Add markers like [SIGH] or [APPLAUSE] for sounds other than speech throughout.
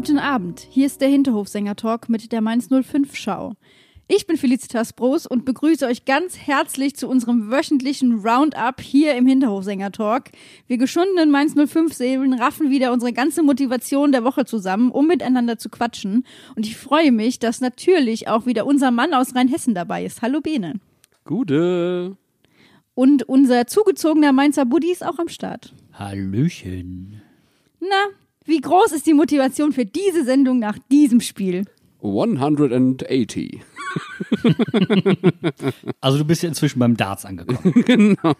Guten Abend, hier ist der Hinterhofsänger-Talk mit der Mainz 05 Schau. Ich bin Felicitas Bros und begrüße euch ganz herzlich zu unserem wöchentlichen Roundup hier im Hinterhofsänger-Talk. Wir geschundenen Mainz 05 Seelen raffen wieder unsere ganze Motivation der Woche zusammen, um miteinander zu quatschen. Und ich freue mich, dass natürlich auch wieder unser Mann aus Rheinhessen dabei ist. Hallo Bene. Gute. Und unser zugezogener Mainzer Buddy ist auch am Start. Hallöchen. Na, wie groß ist die Motivation für diese Sendung nach diesem Spiel? 180. [LAUGHS] Also du bist ja inzwischen beim Darts angekommen. [LAUGHS] genau.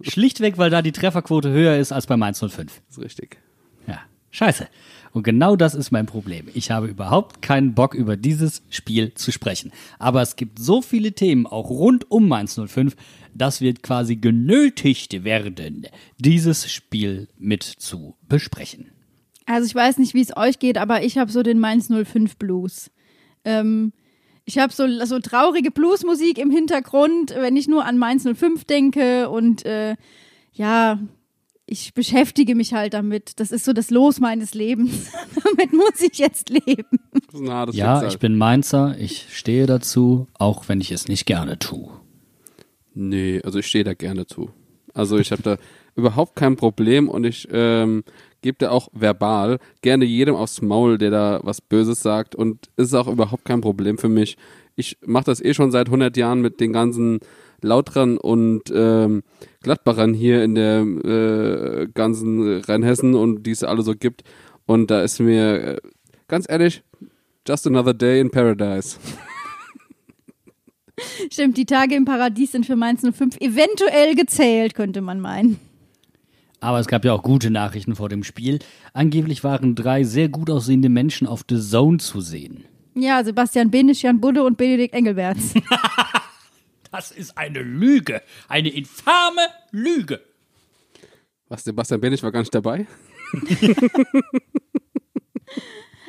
Schlichtweg, weil da die Trefferquote höher ist als bei Mainz 05. Das ist richtig. Ja, scheiße. Und genau das ist mein Problem. Ich habe überhaupt keinen Bock, über dieses Spiel zu sprechen. Aber es gibt so viele Themen, auch rund um Mainz 05, dass wir quasi genötigt werden, dieses Spiel mit zu besprechen. Also ich weiß nicht, wie es euch geht, aber ich habe so den Mainz 05 Blues. Ähm, ich habe so, so traurige Bluesmusik im Hintergrund, wenn ich nur an Mainz 05 denke und äh, ja, ich beschäftige mich halt damit. Das ist so das Los meines Lebens. [LAUGHS] damit muss ich jetzt leben. Das ist ein hartes Ja, Schicksal. ich bin Mainzer, ich stehe dazu, auch wenn ich es nicht gerne tue. Nee, also ich stehe da gerne zu. Also ich habe da überhaupt kein Problem und ich ähm, gebe da auch verbal gerne jedem aufs Maul, der da was Böses sagt und ist auch überhaupt kein Problem für mich. Ich mache das eh schon seit 100 Jahren mit den ganzen Lautrern und ähm, Gladbachern hier in der äh, ganzen Rheinhessen und die es alle so gibt. Und da ist mir äh, ganz ehrlich, just another day in paradise. Stimmt, die Tage im Paradies sind für Mainz 05 eventuell gezählt, könnte man meinen. Aber es gab ja auch gute Nachrichten vor dem Spiel. Angeblich waren drei sehr gut aussehende Menschen auf The Zone zu sehen. Ja, Sebastian Benisch, Jan Budde und Benedikt Engelberts. [LAUGHS] Das ist eine Lüge. Eine infame Lüge. Was, Sebastian Benich war gar nicht dabei? [LAUGHS]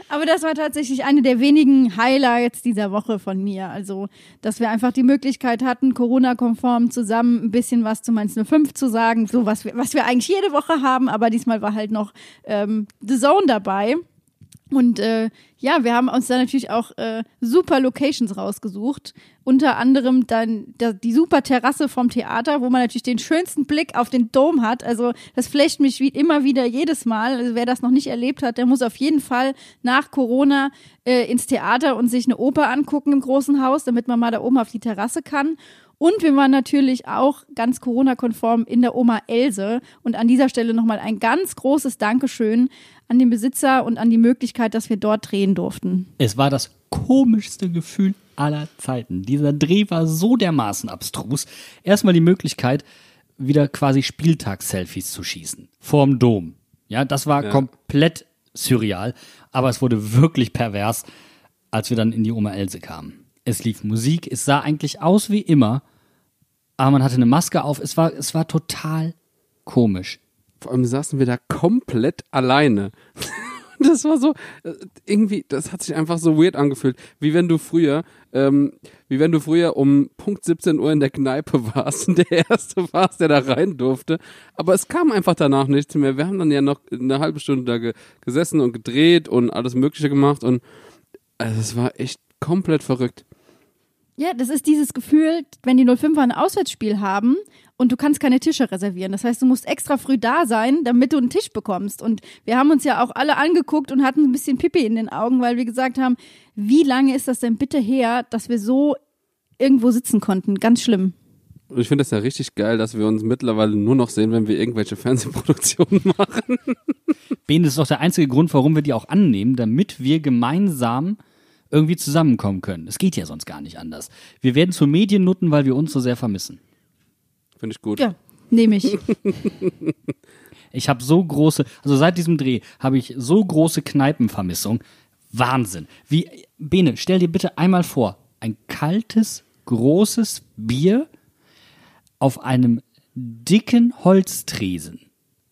Aber das war tatsächlich eine der wenigen Highlights dieser Woche von mir. Also, dass wir einfach die Möglichkeit hatten, Corona-konform zusammen ein bisschen was zu Mainz 05 zu sagen. So, was wir, was wir eigentlich jede Woche haben. Aber diesmal war halt noch ähm, The Zone dabei. Und äh, ja, wir haben uns da natürlich auch äh, super Locations rausgesucht. Unter anderem dann da, die super Terrasse vom Theater, wo man natürlich den schönsten Blick auf den Dom hat. Also das flecht mich wie immer wieder jedes Mal. Also wer das noch nicht erlebt hat, der muss auf jeden Fall nach Corona äh, ins Theater und sich eine Oper angucken im großen Haus, damit man mal da oben auf die Terrasse kann. Und wir waren natürlich auch ganz Corona-konform in der Oma Else. Und an dieser Stelle nochmal ein ganz großes Dankeschön an den Besitzer und an die Möglichkeit, dass wir dort drehen durften. Es war das komischste Gefühl aller Zeiten. Dieser Dreh war so dermaßen abstrus. Erstmal die Möglichkeit, wieder quasi Spieltags-Selfies zu schießen. Vorm Dom. Ja, das war Ja. komplett surreal. Aber es wurde wirklich pervers, als wir dann in die Oma Else kamen. Es lief Musik, es sah eigentlich aus wie immer, aber man hatte eine Maske auf. Es war, es war total komisch. Vor allem saßen wir da komplett alleine. [LAUGHS] Das war so, äh, irgendwie, das hat sich einfach so weird angefühlt. Wie wenn du früher, ähm, wie wenn du früher um Punkt 17 Uhr in der Kneipe [LAUGHS] warst und der Erste warst, der da rein durfte. Aber es kam einfach danach nichts mehr. Wir haben dann ja noch eine halbe Stunde da ge gesessen und gedreht und alles Mögliche gemacht und also es war echt komplett verrückt. Ja, das ist dieses Gefühl, wenn die 05er ein Auswärtsspiel haben und du kannst keine Tische reservieren. Das heißt, du musst extra früh da sein, damit du einen Tisch bekommst. Und wir haben uns ja auch alle angeguckt und hatten ein bisschen Pipi in den Augen, weil wir gesagt haben, wie lange ist das denn bitte her, dass wir so irgendwo sitzen konnten? Ganz schlimm. Und ich finde es ja richtig geil, dass wir uns mittlerweile nur noch sehen, wenn wir irgendwelche Fernsehproduktionen [LAUGHS] machen. Ben, das ist doch der einzige Grund, warum wir die auch annehmen, damit wir gemeinsam irgendwie zusammenkommen können. Es geht ja sonst gar nicht anders. Wir werden zu Mediennutten, weil wir uns so sehr vermissen. Finde ich gut. Ja, nehme ich. [LAUGHS] Ich habe so große, also seit diesem Dreh habe ich so große Kneipenvermissung. Wahnsinn. Wie, Bene, stell dir bitte einmal vor, ein kaltes, großes Bier auf einem dicken Holztresen,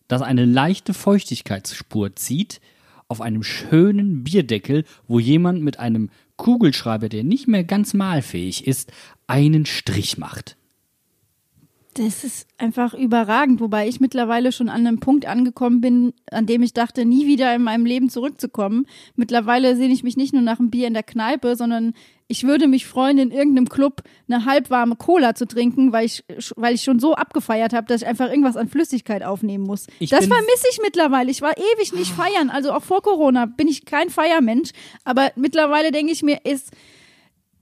das eine leichte Feuchtigkeitsspur zieht, auf einem schönen Bierdeckel, wo jemand mit einem Kugelschreiber, der nicht mehr ganz malfähig ist, einen Strich macht. Das ist einfach überragend, wobei ich mittlerweile schon an einem Punkt angekommen bin, an dem ich dachte, nie wieder in meinem Leben zurückzukommen. Mittlerweile sehne ich mich nicht nur nach einem Bier in der Kneipe, sondern ich würde mich freuen, in irgendeinem Club eine halbwarme Cola zu trinken, weil ich, weil ich schon so abgefeiert habe, dass ich einfach irgendwas an Flüssigkeit aufnehmen muss. Ich das vermisse ich mittlerweile. Ich war ewig nicht feiern, also auch vor Corona bin ich kein Feiermensch, aber mittlerweile denke ich mir, ist,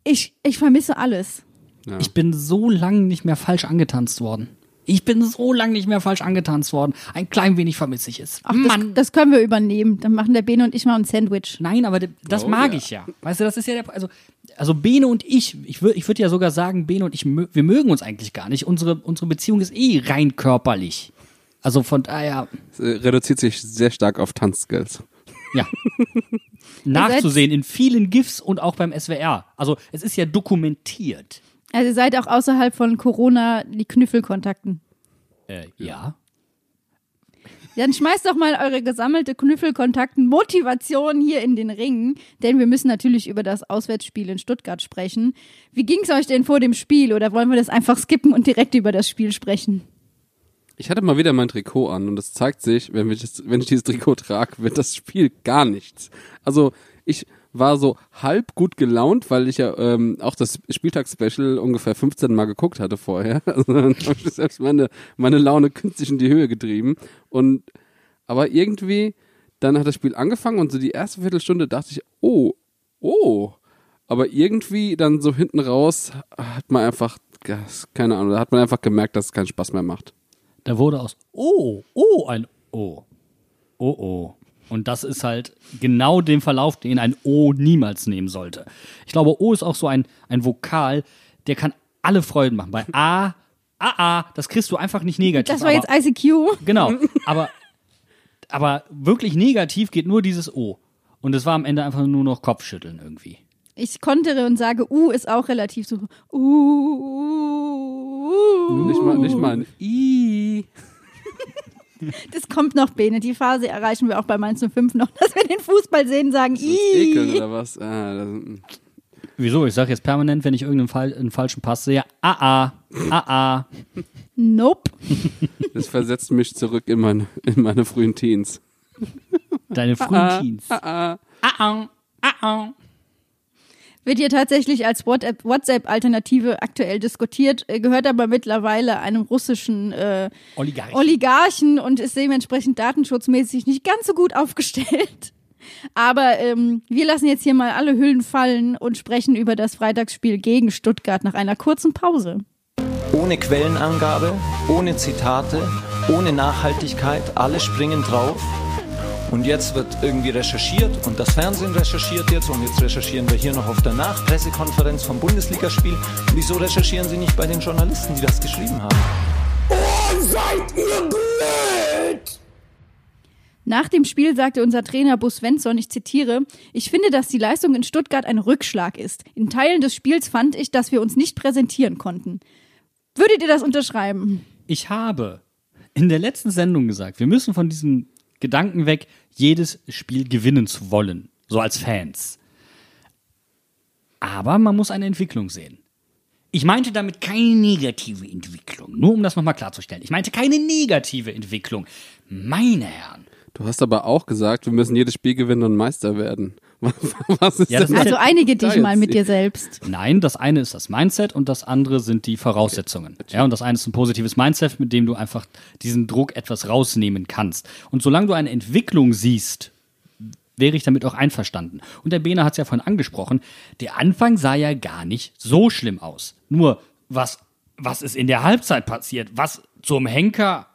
ich, ich vermisse alles. Ja. Ich bin so lange nicht mehr falsch angetanzt worden. Ich bin so lange nicht mehr falsch angetanzt worden. Ein klein wenig vermisse ich es. Ach, das, das können wir übernehmen. Dann machen der Bene und ich mal ein Sandwich. Nein, aber das Oh, mag ja. ich ja. Weißt du, das ist ja der, also, also Bene und ich, ich würde ich würd ja sogar sagen, Bene und ich, wir mögen uns eigentlich gar nicht. Unsere, unsere Beziehung ist eh rein körperlich. Also von daher, Es äh, reduziert sich sehr stark auf Tanzskills. ja. [LAUGHS] Nachzusehen in vielen GIFs und auch beim SWR. Also es ist ja dokumentiert. Also ihr seid auch außerhalb von Corona die Knüffelkontakten. Äh, ja. Dann schmeißt doch mal eure gesammelte Knüffelkontakten Motivation hier in den Ring, denn wir müssen natürlich über das Auswärtsspiel in Stuttgart sprechen. Wie ging's euch denn vor dem Spiel oder wollen wir das einfach skippen und direkt über das Spiel sprechen? Ich hatte mal wieder mein Trikot an und es zeigt sich, wenn ich, das, wenn ich dieses Trikot trage, wird das Spiel gar nichts. Also ich war so halb gut gelaunt, weil ich ja ähm, auch das Spieltagsspecial ungefähr 15 Mal geguckt hatte vorher. [LAUGHS] Also dann habe ich selbst meine, meine Laune künstlich in die Höhe getrieben. Und aber irgendwie, dann hat das Spiel angefangen und so die erste Viertelstunde dachte ich, oh, oh. Aber irgendwie dann so hinten raus hat man einfach, keine Ahnung, da hat man einfach gemerkt, dass es keinen Spaß mehr macht. Da wurde aus Oh, oh, ein O. Oh, oh. Und das ist halt genau dem Verlauf, den ein O niemals nehmen sollte. Ich glaube, O ist auch so ein, ein Vokal, der kann alle Freuden machen. Bei A, A, A, das kriegst du einfach nicht negativ. Das war jetzt ICQ. Genau, aber, aber wirklich negativ geht nur dieses O. Und es war am Ende einfach nur noch Kopfschütteln irgendwie. Ich kontere und sage, U ist auch relativ so. Uh, uh, uh. Nicht mal, nicht mal ein I. [LAUGHS] Das kommt noch, Bene. Die Phase erreichen wir auch bei Mainz 05 noch, dass wir den Fußball sehen, sagen, Das Ekeln oder was? Ah, das, Wieso? Ich sage jetzt permanent, wenn ich irgendeinen Fall, einen falschen Pass sehe, A, A, A, A. Nope. das versetzt mich zurück in meine, in meine frühen Teens. Deine frühen Teens. Ah, Ah, ah, ah, ah. Wird hier tatsächlich als WhatsApp- WhatsApp-Alternative aktuell diskutiert, äh, gehört aber mittlerweile einem russischen äh, Oligarchen. Oligarchen und ist dementsprechend datenschutzmäßig nicht ganz so gut [LAUGHS] aufgestellt. Aber ähm, wir lassen jetzt hier mal alle Hüllen fallen und sprechen über das Freitagsspiel gegen Stuttgart nach einer kurzen Pause. Ohne Quellenangabe, ohne Zitate, ohne Nachhaltigkeit, alle springen drauf. Und jetzt wird irgendwie recherchiert und das Fernsehen recherchiert jetzt und jetzt recherchieren wir hier noch auf der Nachpressekonferenz vom Bundesligaspiel. Wieso recherchieren Sie nicht bei den Journalisten, die das geschrieben haben? Nach dem Spiel sagte unser Trainer Bus Svensson, ich zitiere, ich finde, dass die Leistung in Stuttgart ein Rückschlag ist. In Teilen des Spiels fand ich, dass wir uns nicht präsentieren konnten. Würdet ihr das unterschreiben? Ich habe in der letzten Sendung gesagt, wir müssen von diesem Gedanken weg, jedes Spiel gewinnen zu wollen, so als Fans. Aber man muss eine Entwicklung sehen. Ich meinte damit keine negative Entwicklung, nur um das nochmal klarzustellen. Ich meinte keine negative Entwicklung. Meine Herren. Du hast aber auch gesagt, wir müssen jedes Spiel gewinnen und Meister werden. [LAUGHS] Was ist Ja, das Also einige dich mal mit dir selbst. Nein, das eine ist das Mindset und das andere sind die Voraussetzungen. Ja, und das eine ist ein positives Mindset, mit dem du einfach diesen Druck etwas rausnehmen kannst. Und solange du eine Entwicklung siehst, wäre ich damit auch einverstanden. Und der Bene hat es ja vorhin angesprochen, der Anfang sah ja gar nicht so schlimm aus. Nur was was ist in der Halbzeit passiert? Was zum Henker?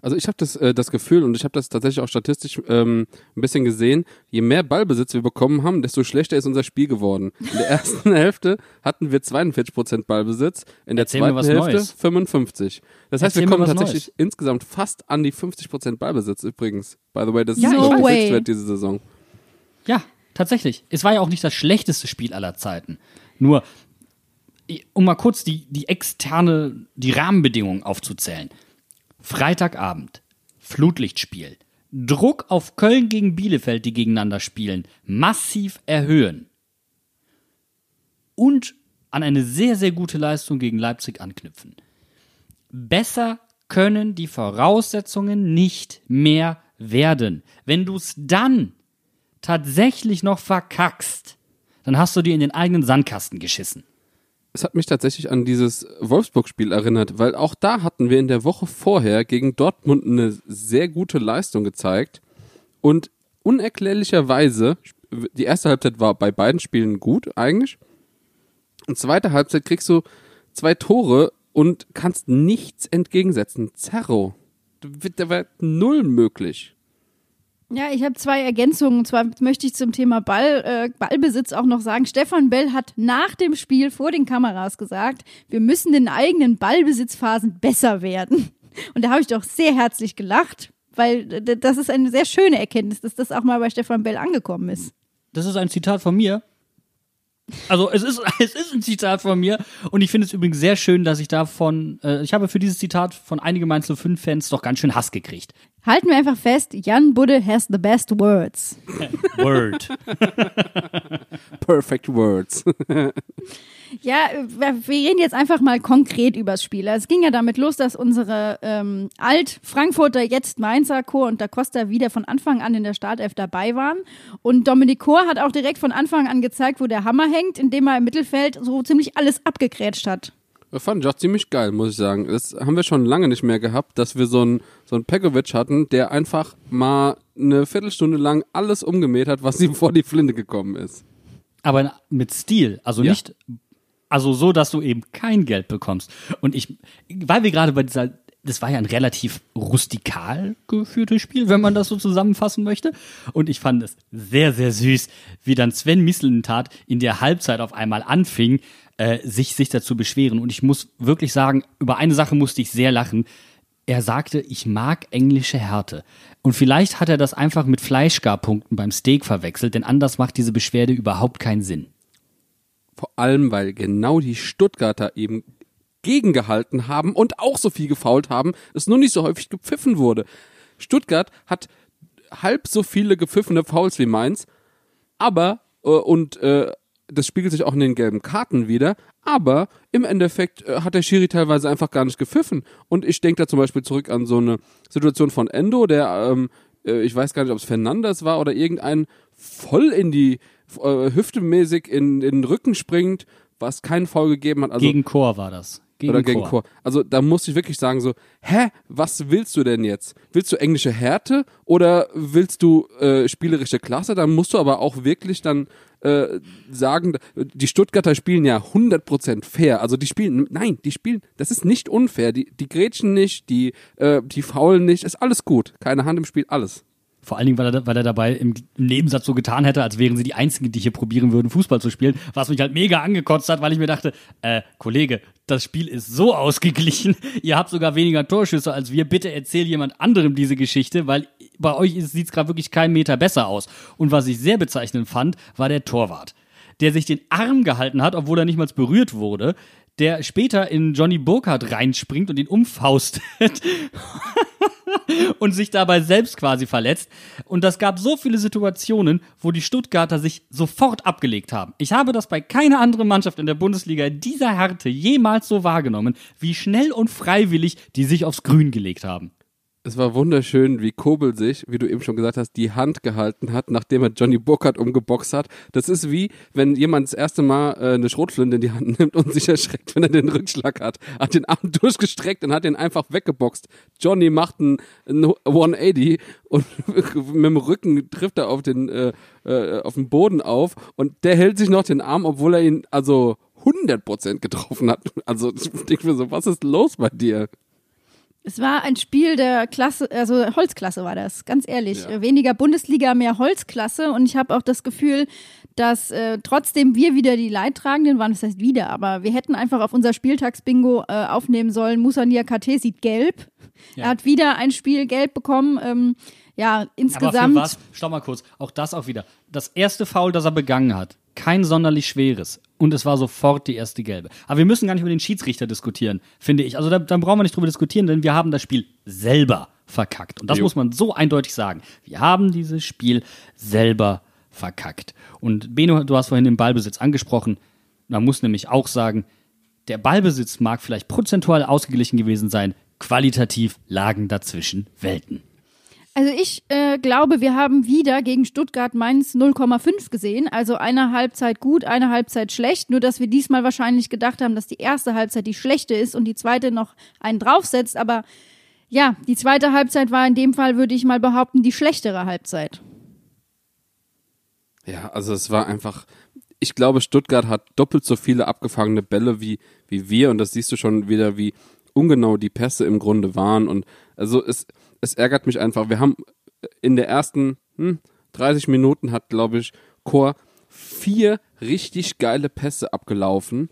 Also ich habe das, äh, das Gefühl und ich habe das tatsächlich auch statistisch ähm, ein bisschen gesehen, je mehr Ballbesitz wir bekommen haben, desto schlechter ist unser Spiel geworden. In der [LAUGHS] ersten Hälfte hatten wir 42% Ballbesitz, in der Erzähl zweiten Hälfte Neues. 55. Das heißt, Erzähl wir kommen tatsächlich Neues. insgesamt fast an die 50% Ballbesitz übrigens. By the way, das ist Ja, der no höchste way. Wert diese Saison. Ja, tatsächlich. Es war ja auch nicht das schlechteste Spiel aller Zeiten. Nur, um mal kurz die, die externe, die Rahmenbedingungen aufzuzählen. Freitagabend, Flutlichtspiel. Druck auf Köln gegen Bielefeld, die gegeneinander spielen, massiv erhöhen. Und an eine sehr, sehr gute Leistung gegen Leipzig anknüpfen. Besser können die Voraussetzungen nicht mehr werden. Wenn du es dann tatsächlich noch verkackst, dann hast du dir in den eigenen Sandkasten geschissen. Es hat mich tatsächlich an dieses Wolfsburg-Spiel erinnert, weil auch da hatten wir in der Woche vorher gegen Dortmund eine sehr gute Leistung gezeigt und unerklärlicherweise, die erste Halbzeit war bei beiden Spielen gut eigentlich, und zweite Halbzeit kriegst du zwei Tore und kannst nichts entgegensetzen. Zerro. Da war null möglich. Ja, ich habe zwei Ergänzungen. Und zwar möchte ich zum Thema Ball, äh, Ballbesitz auch noch sagen. Stefan Bell hat nach dem Spiel vor den Kameras gesagt, wir müssen in eigenen Ballbesitzphasen besser werden. Und da habe ich doch sehr herzlich gelacht, weil das ist eine sehr schöne Erkenntnis, dass das auch mal bei Stefan Bell angekommen ist. Das ist ein Zitat von mir. Also es ist, [LAUGHS] es ist ein Zitat von mir und ich finde es übrigens sehr schön, dass ich davon, äh, ich habe für dieses Zitat von einigen Mainz 05 Fans doch ganz schön Hass gekriegt. Halten wir einfach fest, Jan Budde has the best words. Word. [LAUGHS] Perfect words. [LAUGHS] Ja, wir reden jetzt einfach mal konkret übers Spiel. Es ging ja damit los, dass unsere ähm, Alt-Frankfurter, jetzt Mainzer Chor und Da Costa wieder von Anfang an in der Startelf dabei waren. Und Dominik Chor hat auch direkt von Anfang an gezeigt, wo der Hammer hängt, indem er im Mittelfeld so ziemlich alles abgegrätscht hat. Das fand ich auch ziemlich geil, muss ich sagen. Das haben wir schon lange nicht mehr gehabt, dass wir so einen so einen Pekovic hatten, der einfach mal eine Viertelstunde lang alles umgemäht hat, was ihm vor die Flinte gekommen ist. Aber mit Stil, also Ja. nicht, also so, dass du eben kein Geld bekommst. Und ich, weil wir gerade bei dieser, das war ja ein relativ rustikal geführtes Spiel, wenn man das so zusammenfassen möchte. Und ich fand es sehr, sehr süß, wie dann Sven Mislintat in der Halbzeit auf einmal anfing, äh, sich, sich dazu beschweren. Und ich muss wirklich sagen, über eine Sache musste ich sehr lachen. Er sagte, ich mag englische Härte. Und vielleicht hat er das einfach mit Fleischgarpunkten beim Steak verwechselt, denn anders macht diese Beschwerde überhaupt keinen Sinn. Vor allem, weil genau die Stuttgarter eben gegengehalten haben und auch so viel gefault haben, es nur nicht so häufig gepfiffen wurde. Stuttgart hat halb so viele gepfiffene Fouls wie Mainz, aber äh, und äh, das spiegelt sich auch in den gelben Karten wieder, aber im Endeffekt äh, hat der Schiri teilweise einfach gar nicht gepfiffen. Und ich denke da zum Beispiel zurück an so eine Situation von Endo, der, ähm, äh, ich weiß gar nicht, ob es Fernandes war oder irgendein voll in die äh, Hüfte mäßig in, in den Rücken springt, was keinen Foul gegeben hat. Also, gegen Chor war das. Gegen oder gegen Chor. Also da muss ich wirklich sagen so, hä, was willst du denn jetzt? Willst du englische Härte oder willst du äh, spielerische Klasse? Dann musst du aber auch wirklich dann äh, sagen, die Stuttgarter spielen ja 100% fair. Also die spielen, nein, die spielen, das ist nicht unfair. Die, die grätschen nicht, die, äh, die faulen nicht, ist alles gut. Keine Hand im Spiel, alles. Vor allen Dingen, weil er, weil er dabei im, im Nebensatz so getan hätte, als wären sie die Einzigen, die hier probieren würden, Fußball zu spielen, was mich halt mega angekotzt hat, weil ich mir dachte, äh, Kollege, das Spiel ist so ausgeglichen, [LAUGHS] ihr habt sogar weniger Torschüsse als wir, bitte erzähl jemand anderem diese Geschichte, weil bei euch sieht es gerade wirklich keinen Meter besser aus. Und was ich sehr bezeichnend fand, war der Torwart, der sich den Arm gehalten hat, obwohl er nicht mal berührt wurde, der später in Johnny Burkhardt reinspringt und ihn umfaustet [LAUGHS] [LAUGHS] und sich dabei selbst quasi verletzt. Und das gab so viele Situationen, wo die Stuttgarter sich sofort abgelegt haben. Ich habe das bei keiner anderen Mannschaft in der Bundesliga dieser Härte jemals so wahrgenommen, wie schnell und freiwillig die sich aufs Grün gelegt haben. Es war wunderschön, wie Kobel sich, wie du eben schon gesagt hast, die Hand gehalten hat, nachdem er Johnny Burkhardt umgeboxt hat. Das ist wie, wenn jemand das erste Mal äh, eine Schrotflinte in die Hand nimmt und sich erschreckt, wenn er den Rückschlag hat. Hat den Arm [LAUGHS] durchgestreckt und hat den einfach weggeboxt. Johnny macht einen, einen 180 und [LAUGHS] mit dem Rücken trifft er auf den, äh, äh, auf den Boden auf und der hält sich noch den Arm, obwohl er ihn also 100% getroffen hat. Also ich denke mir so, was ist los bei dir? Es war ein Spiel der Klasse, also Holzklasse war das, ganz ehrlich. Ja. Weniger Bundesliga, mehr Holzklasse. Und ich habe auch das Gefühl, dass äh, trotzdem wir wieder die Leidtragenden waren. Das heißt wieder, aber wir hätten einfach auf unser Spieltagsbingo äh, aufnehmen sollen. Musa Niakate sieht gelb. Ja. Er hat wieder ein Spiel gelb bekommen. Ähm, ja, Aber insgesamt. für was? Stopp mal kurz. Auch das auch wieder. Das erste Foul, das er begangen hat, kein sonderlich schweres. Und es war sofort die erste gelbe. Aber wir müssen gar nicht über den Schiedsrichter diskutieren, finde ich. Also da, dann brauchen wir nicht drüber diskutieren, denn wir haben das Spiel selber verkackt. Und das Jo. muss man so eindeutig sagen. Wir haben dieses Spiel selber verkackt. Und Beno, du hast vorhin den Ballbesitz angesprochen. Man muss nämlich auch sagen, der Ballbesitz mag vielleicht prozentual ausgeglichen gewesen sein. Qualitativ lagen dazwischen Welten. Also ich äh, glaube, wir haben wieder gegen Stuttgart Mainz 0,5 gesehen. Also eine Halbzeit gut, eine Halbzeit schlecht. Nur dass wir diesmal wahrscheinlich gedacht haben, dass die erste Halbzeit die schlechte ist und die zweite noch einen draufsetzt. Aber ja, die zweite Halbzeit war in dem Fall, würde ich mal behaupten, die schlechtere Halbzeit. Ja, also es war einfach, ich glaube, Stuttgart hat doppelt so viele abgefangene Bälle wie, wie wir und das siehst du schon wieder, wie ungenau die Pässe im Grunde waren und also es, es ärgert mich einfach. Wir haben in der ersten hm, 30 Minuten hat, glaube ich, Chor vier richtig geile Pässe abgelaufen.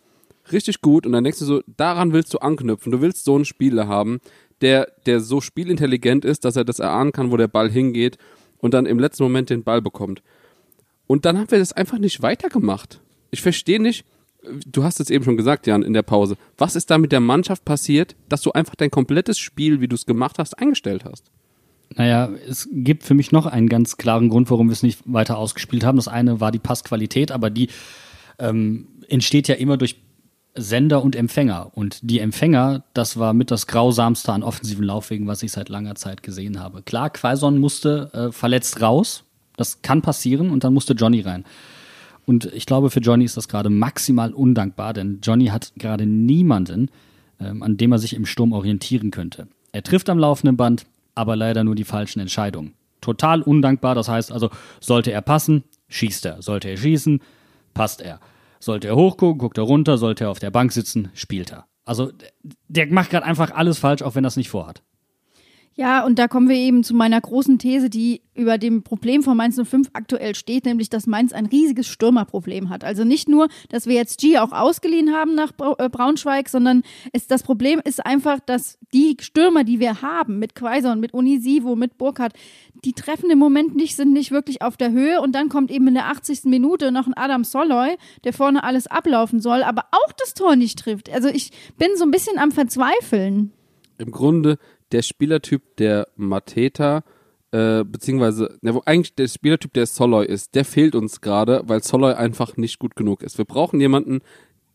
Richtig gut und dann denkst du so, daran willst du anknüpfen. Du willst so einen Spieler haben, der, der so spielintelligent ist, dass er das erahnen kann, wo der Ball hingeht und dann im letzten Moment den Ball bekommt. Und dann haben wir das einfach nicht weitergemacht. Ich verstehe nicht, du hast es eben schon gesagt, Jan, in der Pause. Was ist da mit der Mannschaft passiert, dass du einfach dein komplettes Spiel, wie du es gemacht hast, eingestellt hast? Naja, es gibt für mich noch einen ganz klaren Grund, warum wir es nicht weiter ausgespielt haben. Das eine war die Passqualität, aber die ähm, entsteht ja immer durch Sender und Empfänger. Und die Empfänger, das war mit das grausamste an offensiven Laufwegen, was ich seit langer Zeit gesehen habe. Klar, Quaison musste äh, verletzt raus. Das kann passieren und dann musste Johnny rein. Und ich glaube, für Johnny ist das gerade maximal undankbar, denn Johnny hat gerade niemanden, ähm, an dem er sich im Sturm orientieren könnte. Er trifft am laufenden Band, aber leider nur die falschen Entscheidungen. Total undankbar, das heißt also, sollte er passen, schießt er. Sollte er schießen, passt er. Sollte er hochgucken, guckt er runter, sollte er auf der Bank sitzen, spielt er. Also der macht gerade einfach alles falsch, auch wenn er es nicht vorhat. Ja, und da kommen wir eben zu meiner großen These, die über dem Problem von Mainz 05 aktuell steht, nämlich, dass Mainz ein riesiges Stürmerproblem hat. Also nicht nur, dass wir jetzt G auch ausgeliehen haben nach äh, Braunschweig, sondern es, das Problem ist einfach, dass die Stürmer, die wir haben, mit Quaison, mit Unisivo, mit Burkhardt, die treffen im Moment nicht, sind nicht wirklich auf der Höhe und dann kommt eben in der 80. Minute noch ein Adam Soloy, der vorne alles ablaufen soll, aber auch das Tor nicht trifft. Also ich bin so ein bisschen am Verzweifeln. Im Grunde der Spielertyp, der Mateta, äh, beziehungsweise, ne, wo eigentlich der Spielertyp, der Soloy ist, der fehlt uns gerade, weil Soloy einfach nicht gut genug ist. Wir brauchen jemanden,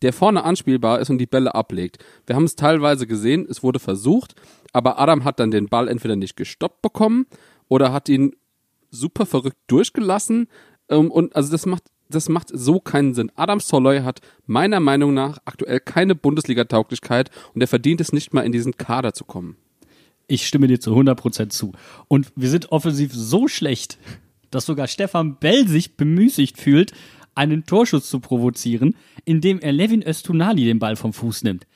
der vorne anspielbar ist und die Bälle ablegt. Wir haben es teilweise gesehen, es wurde versucht, aber Adam hat dann den Ball entweder nicht gestoppt bekommen oder hat ihn super verrückt durchgelassen. Ähm, und also das macht, das macht so keinen Sinn. Adam Soloy hat meiner Meinung nach aktuell keine Bundesliga-Tauglichkeit und er verdient es nicht mal in diesen Kader zu kommen. Ich stimme dir zu 100% zu. Und wir sind offensiv so schlecht, dass sogar Stefan Bell sich bemüßigt fühlt, einen Torschuss zu provozieren, indem er Levin Östunali den Ball vom Fuß nimmt.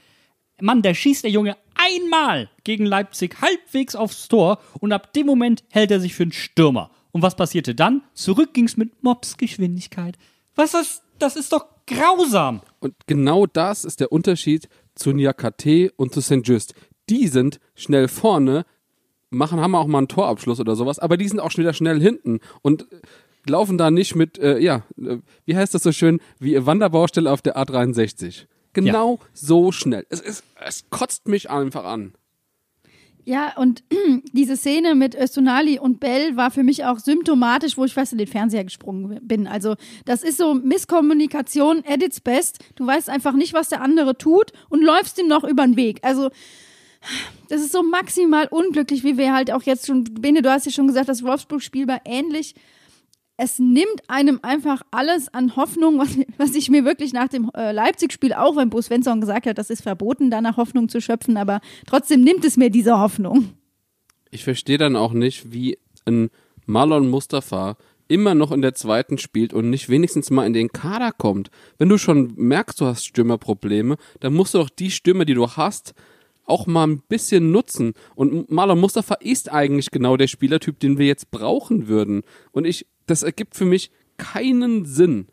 Mann, der schießt der Junge einmal gegen Leipzig halbwegs aufs Tor und ab dem Moment hält er sich für einen Stürmer. Und was passierte dann? Zurück ging's mit Mopsgeschwindigkeit. Was ist, das ist doch grausam. Und genau das ist der Unterschied zu Niakate und zu St. Just. Die sind schnell vorne, machen, haben auch mal einen Torabschluss oder sowas, aber die sind auch schon wieder schnell hinten und laufen da nicht mit, äh, ja, äh, wie heißt das so schön, wie Wanderbaustelle auf der A63. Genau so schnell. Es, ist, es kotzt mich einfach an. Ja, und [CLEARS THROAT] diese Szene mit Östonali und Bell war für mich auch symptomatisch, wo ich fast in den Fernseher gesprungen bin. Also, das ist so Misskommunikation at its best. Du weißt einfach nicht, was der andere tut und läufst ihm noch über den Weg. Also, das ist so maximal unglücklich, wie wir halt auch jetzt schon, Bene, du hast ja schon gesagt, das Wolfsburg-Spiel war ähnlich. Es nimmt einem einfach alles an Hoffnung, was, was ich mir wirklich nach dem äh, Leipzig-Spiel, auch wenn Bo Svensson gesagt hat, das ist verboten, danach Hoffnung zu schöpfen, aber trotzdem nimmt es mir diese Hoffnung. Ich verstehe dann auch nicht, wie ein Marlon Mustafa, immer noch in der zweiten spielt und nicht wenigstens mal in den Kader kommt. Wenn du schon merkst, du hast Stürmerprobleme, dann musst du doch die Stürmer, die du hast, auch mal ein bisschen nutzen. Und Marlon Mustafa ist eigentlich genau der Spielertyp, den wir jetzt brauchen würden. Und ich, das ergibt für mich keinen Sinn.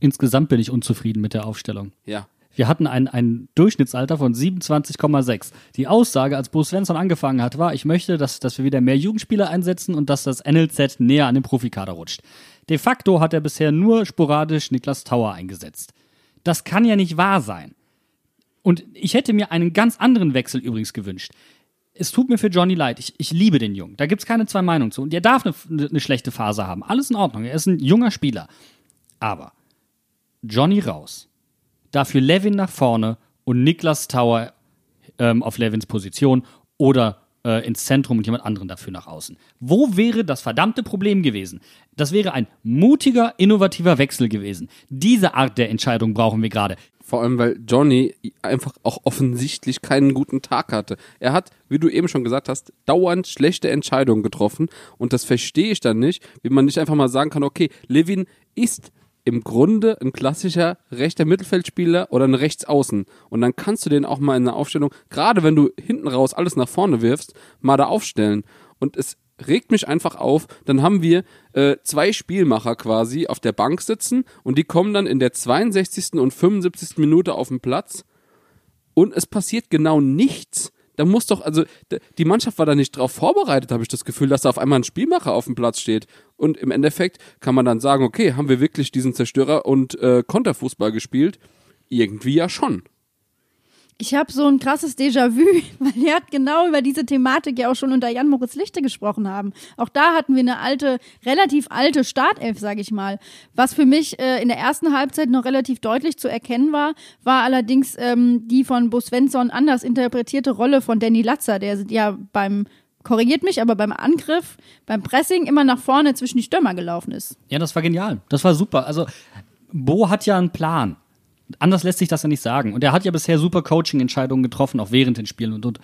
Insgesamt bin ich unzufrieden mit der Aufstellung. Ja. Wir hatten ein, ein Durchschnittsalter von 27,6. Die Aussage, als Bruce Svensson angefangen hat, war, ich möchte, dass, dass wir wieder mehr Jugendspieler einsetzen und dass das NLZ näher an den Profikader rutscht. De facto hat er bisher nur sporadisch Niklas Tauer eingesetzt. Das kann ja nicht wahr sein. Und ich hätte mir einen ganz anderen Wechsel übrigens gewünscht. Es tut mir für Johnny leid. Ich, ich liebe den Jungen. Da gibt's keine zwei Meinungen zu. Und er darf eine, eine schlechte Phase haben. Alles in Ordnung. Er ist ein junger Spieler. Aber Johnny raus. Dafür Levin nach vorne und Niklas Tower ähm, auf Levins Position oder äh, ins Zentrum und jemand anderen dafür nach außen. Wo wäre das verdammte Problem gewesen? Das wäre ein mutiger, innovativer Wechsel gewesen. Diese Art der Entscheidung brauchen wir gerade. Vor allem, weil Johnny einfach auch offensichtlich keinen guten Tag hatte. Er hat, wie du eben schon gesagt hast, dauernd schlechte Entscheidungen getroffen. Und das verstehe ich dann nicht, wie man nicht einfach mal sagen kann, okay, Levin ist im Grunde ein klassischer rechter Mittelfeldspieler oder ein Rechtsaußen. Und dann kannst du den auch mal in der Aufstellung, gerade wenn du hinten raus alles nach vorne wirfst, mal da aufstellen. Und es regt mich einfach auf, dann haben wir äh, zwei Spielmacher quasi auf der Bank sitzen und die kommen dann in der 62. und 75. Minute auf den Platz und es passiert genau nichts. Da muss doch, also die Mannschaft war da nicht drauf vorbereitet, habe ich das Gefühl, dass da auf einmal ein Spielmacher auf dem Platz steht. Und im Endeffekt kann man dann sagen, okay, haben wir wirklich diesen Zerstörer und äh, Konterfußball gespielt? Irgendwie ja schon. Ich habe so ein krasses Déjà-vu, [LAUGHS] weil er hat genau über diese Thematik ja auch schon unter Jan Moritz Lichte gesprochen haben. Auch da hatten wir eine alte, relativ alte Startelf, sage ich mal. Was für mich äh, in der ersten Halbzeit noch relativ deutlich zu erkennen war, war allerdings ähm, die von Bo Svensson anders interpretierte Rolle von Danny Latzer, der ja beim korrigiert mich, aber beim Angriff, beim Pressing immer nach vorne zwischen die Stürmer gelaufen ist. Ja, das war genial. Das war super. Also Bo hat ja einen Plan. Anders lässt sich das ja nicht sagen. Und er hat ja bisher super Coaching-Entscheidungen getroffen, auch während den Spielen und, und,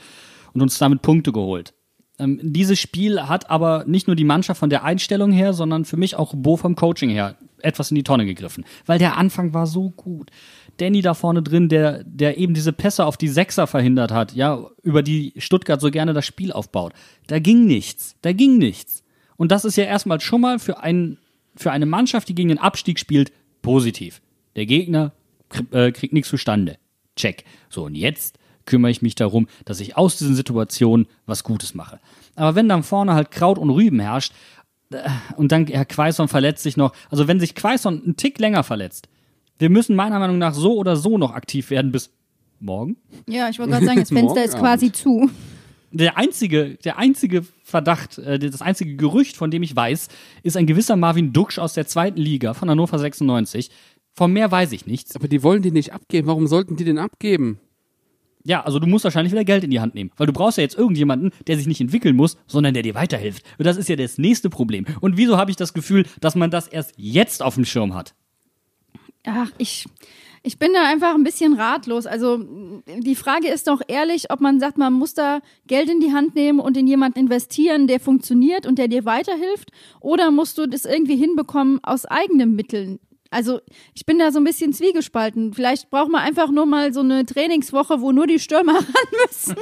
und uns damit Punkte geholt. Ähm, dieses Spiel hat aber nicht nur die Mannschaft von der Einstellung her, sondern für mich auch Bo vom Coaching her etwas in die Tonne gegriffen. Weil der Anfang war so gut. Danny da vorne drin, der, der eben diese Pässe auf die Sechser verhindert hat, ja, über die Stuttgart so gerne das Spiel aufbaut. Da ging nichts. Da ging nichts. Und das ist ja erstmal schon mal für, ein, für eine Mannschaft, die gegen den Abstieg spielt, positiv. Der Gegner äh, kriegt nichts zustande. Check. So, und jetzt kümmere ich mich darum, dass ich aus diesen Situationen was Gutes mache. Aber wenn dann vorne halt Kraut und Rüben herrscht, äh, und dann Herr Quaison verletzt sich noch, also wenn sich Quaison einen Tick länger verletzt, wir müssen meiner Meinung nach so oder so noch aktiv werden bis morgen. Ja, ich wollte gerade sagen, das [LAUGHS] Fenster ist quasi zu. Der einzige, der einzige Verdacht, äh, das einzige Gerücht, von dem ich weiß, ist ein gewisser Marvin Duksch aus der zweiten Liga von Hannover 96, von mehr weiß ich nichts. Aber die wollen die nicht abgeben. Warum sollten die den abgeben? Ja, also du musst wahrscheinlich wieder Geld in die Hand nehmen, weil du brauchst ja jetzt irgendjemanden, der sich nicht entwickeln muss, sondern der dir weiterhilft. Und das ist ja das nächste Problem. Und wieso habe ich das Gefühl, dass man das erst jetzt auf dem Schirm hat? Ach, ich, ich bin da einfach ein bisschen ratlos. Also die Frage ist doch ehrlich, ob man sagt, man muss da Geld in die Hand nehmen und in jemanden investieren, der funktioniert und der dir weiterhilft, oder musst du das irgendwie hinbekommen aus eigenen Mitteln? Also ich bin da so ein bisschen zwiegespalten. Vielleicht braucht man einfach nur mal so eine Trainingswoche, wo nur die Stürmer [LAUGHS] ran müssen.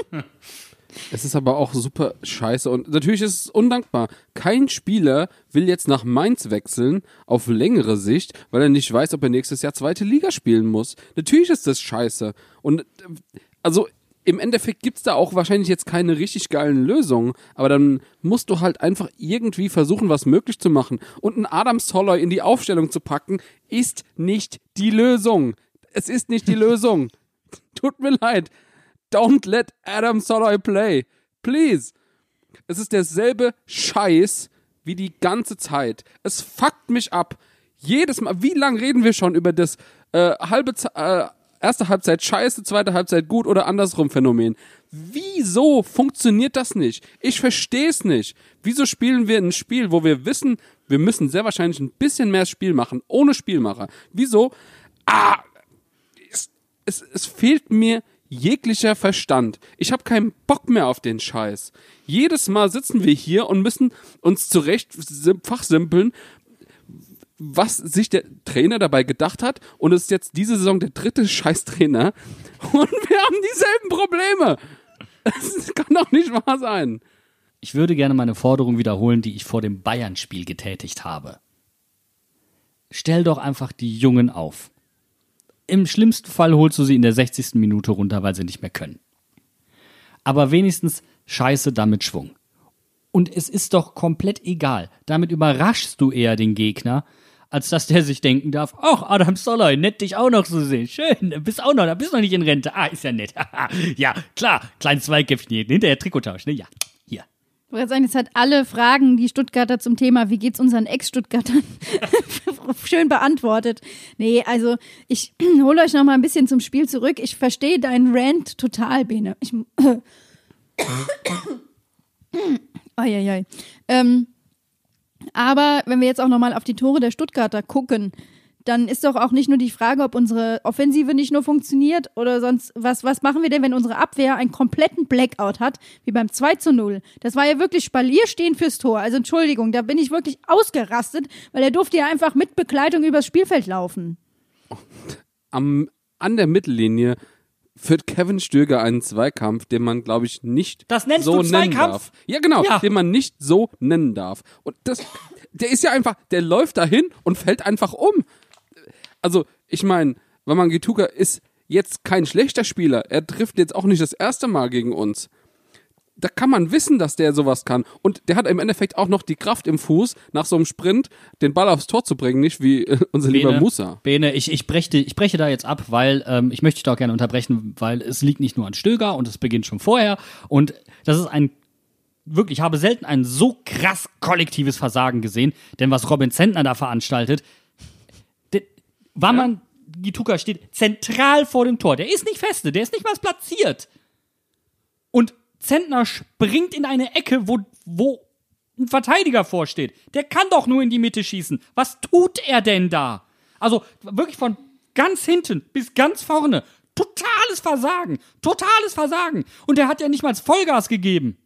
Es ist aber auch super scheiße und natürlich ist es undankbar. Kein Spieler will jetzt nach Mainz wechseln auf längere Sicht, weil er nicht weiß, ob er nächstes Jahr zweite Liga spielen muss. Natürlich ist das scheiße. Und also im Endeffekt gibt's da auch wahrscheinlich jetzt keine richtig geilen Lösungen, aber dann musst du halt einfach irgendwie versuchen, was möglich zu machen. Und einen Adam Soloy in die Aufstellung zu packen, ist nicht die Lösung. Es ist nicht die [LAUGHS] Lösung. Tut mir leid. Don't let Adam Soloy play. Please. Es ist derselbe Scheiß wie die ganze Zeit. Es fuckt mich ab. Jedes Mal. Wie lange reden wir schon über das äh, halbe, äh, erste Halbzeit scheiße, zweite Halbzeit gut oder andersrum Phänomen. Wieso funktioniert das nicht? Ich verstehe es nicht. Wieso spielen wir ein Spiel, wo wir wissen, wir müssen sehr wahrscheinlich ein bisschen mehr Spiel machen, ohne Spielmacher? Wieso? Ah, es, es, es fehlt mir jeglicher Verstand. Ich habe keinen Bock mehr auf den Scheiß. Jedes Mal sitzen wir hier und müssen uns zurecht fachsimpeln, was sich der Trainer dabei gedacht hat und es ist jetzt diese Saison der dritte Scheißtrainer [LAUGHS] und wir haben dieselben Probleme. Das kann doch nicht wahr sein. Ich würde gerne meine Forderung wiederholen, die ich vor dem Bayern-Spiel getätigt habe. Stell doch einfach die Jungen auf. Im schlimmsten Fall holst du sie in der 60. Minute runter, weil sie nicht mehr können. Aber wenigstens scheiße damit Schwung. Und es ist doch komplett egal. Damit überraschst du eher den Gegner, als dass der sich denken darf, ach, Adam Soller, nett dich auch noch zu sehen. Schön, bist auch noch, da bist noch nicht in Rente. Ah, ist ja nett. [LAUGHS] ja, klar, kleines Zweikämpfchen hier, hinterher Trikottausch, ne? Ja, hier. Ich wollte sagen, es hat alle Fragen, die Stuttgarter zum Thema, wie geht's unseren Ex-Stuttgartern, [LAUGHS] schön beantwortet. Nee, also ich [CLEARS THROAT] hole euch noch mal ein bisschen zum Spiel zurück. Ich verstehe deinen Rant total, Bene. Ich, Eieiei. [COUGHS] [COUGHS] Ähm, aber wenn wir jetzt auch nochmal auf die Tore der Stuttgarter gucken, dann ist doch auch nicht nur die Frage, ob unsere Offensive nicht nur funktioniert oder sonst was, was machen wir denn, wenn unsere Abwehr einen kompletten Blackout hat, wie beim 2 zu 0. Das war ja wirklich Spalierstehen fürs Tor. Also Entschuldigung, da bin ich wirklich ausgerastet, weil er durfte ja einfach mit Begleitung übers Spielfeld laufen. Am, an der Mittellinie führt Kevin Stöger einen Zweikampf, den man, glaube ich, nicht Das nennst so du nennen Zweikampf? darf. Ja, genau, Ja. den man nicht so nennen darf. Und das, der ist ja einfach, der läuft dahin und fällt einfach um. Also, ich meine, Wamangituka ist jetzt kein schlechter Spieler. Er trifft jetzt auch nicht das erste Mal gegen uns. Da kann man wissen, dass der sowas kann. Und der hat im Endeffekt auch noch die Kraft im Fuß, nach so einem Sprint den Ball aufs Tor zu bringen, nicht wie äh, unser lieber Musa. Bene, ich, ich, breche, ich breche da jetzt ab, weil ähm, ich möchte dich da auch gerne unterbrechen, weil es liegt nicht nur an Stöger und es beginnt schon vorher. Und das ist ein wirklich, ich habe selten ein so krass kollektives Versagen gesehen, denn was Robin Zentner da veranstaltet, der, Waman Gituka steht zentral vor dem Tor. Der ist nicht feste, der ist nicht mal platziert. Zentner springt in eine Ecke, wo, wo ein Verteidiger vorsteht. Der kann doch nur in die Mitte schießen. Was tut er denn da? Also wirklich von ganz hinten bis ganz vorne. Totales Versagen. Totales Versagen. Und er hat ja nicht mal Vollgas gegeben.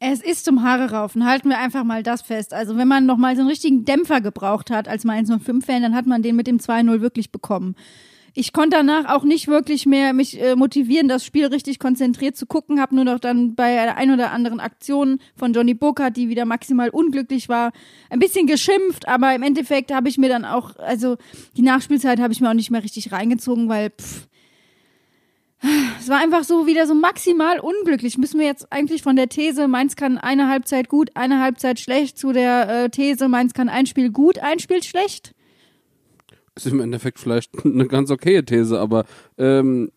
Es ist zum Haare raufen. Halten wir einfach mal das fest. Also, wenn man noch mal so einen richtigen Dämpfer gebraucht hat als mal 105-Fan, dann hat man den mit dem 2-0 wirklich bekommen. Ich konnte danach auch nicht wirklich mehr mich äh, motivieren, das Spiel richtig konzentriert zu gucken. Hab nur noch dann bei der ein oder anderen Aktion von Johnny Burkhardt, die wieder maximal unglücklich war, ein bisschen geschimpft. Aber im Endeffekt habe ich mir dann auch, also die Nachspielzeit habe ich mir auch nicht mehr richtig reingezogen, weil pff, es war einfach so wieder so maximal unglücklich. Müssen wir jetzt eigentlich von der These, Mainz kann eine Halbzeit gut, eine Halbzeit schlecht, zu der äh, These, Mainz kann ein Spiel gut, ein Spiel schlecht? Ist im Endeffekt vielleicht [LAUGHS] eine ganz okaye These, aber ähm,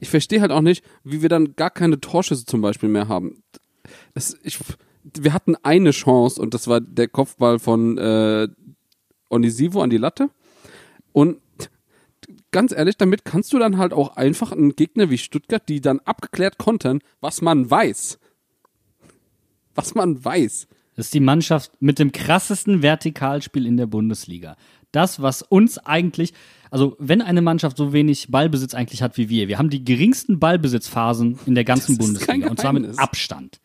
ich verstehe halt auch nicht, wie wir dann gar keine Torschüsse zum Beispiel mehr haben. Das, ich, wir hatten eine Chance und das war der Kopfball von äh, Onisivo an die Latte. Und ganz ehrlich, damit kannst du dann halt auch einfach einen Gegner wie Stuttgart, die dann abgeklärt kontern, was man weiß. Was man weiß. Das ist die Mannschaft mit dem krassesten Vertikalspiel in der Bundesliga. Das, was uns eigentlich, also wenn eine Mannschaft so wenig Ballbesitz eigentlich hat wie wir, wir haben die geringsten Ballbesitzphasen in der ganzen Das Bundesliga und zwar mit. Abstand.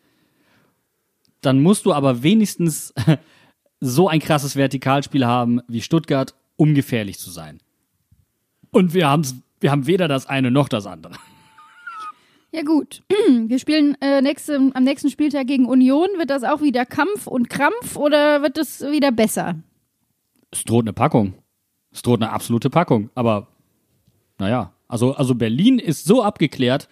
Dann musst du aber wenigstens [LAUGHS] so ein krasses Vertikalspiel haben wie Stuttgart, um gefährlich zu sein. Und wir, haben's, wir haben weder das eine noch das andere. Ja gut, [CLEARS THROAT] wir spielen äh, nächste, am nächsten Spieltag gegen Union. Wird das auch wieder Kampf und Krampf oder wird es wieder besser? Es droht eine Packung. Es droht eine absolute Packung. Aber naja, also, also Berlin ist so abgeklärt,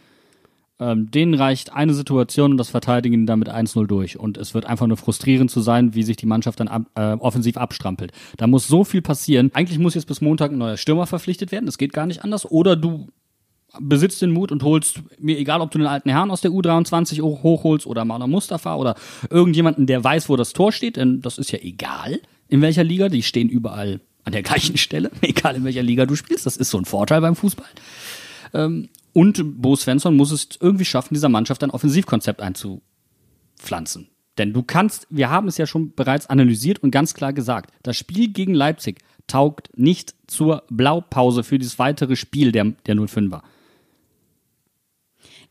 ähm, denen reicht eine Situation und das Verteidigen damit 1-0 durch. Und es wird einfach nur frustrierend zu sein, wie sich die Mannschaft dann ab, äh, offensiv abstrampelt. Da muss so viel passieren. Eigentlich muss jetzt bis Montag ein neuer Stürmer verpflichtet werden. Das geht gar nicht anders. Oder du besitzt den Mut und holst, mir egal, ob du den alten Herrn aus der U23 hoch- hochholst oder Maler Mustafa oder irgendjemanden, der weiß, wo das Tor steht, denn das ist ja egal, in welcher Liga, die stehen überall an der gleichen Stelle, [LAUGHS] egal in welcher Liga du spielst, das ist so ein Vorteil beim Fußball. Ähm, und Bo Svensson muss es irgendwie schaffen, dieser Mannschaft ein Offensivkonzept einzupflanzen. Denn du kannst, wir haben es ja schon bereits analysiert und ganz klar gesagt, das Spiel gegen Leipzig taugt nicht zur Blaupause für dieses weitere Spiel der, der 05er.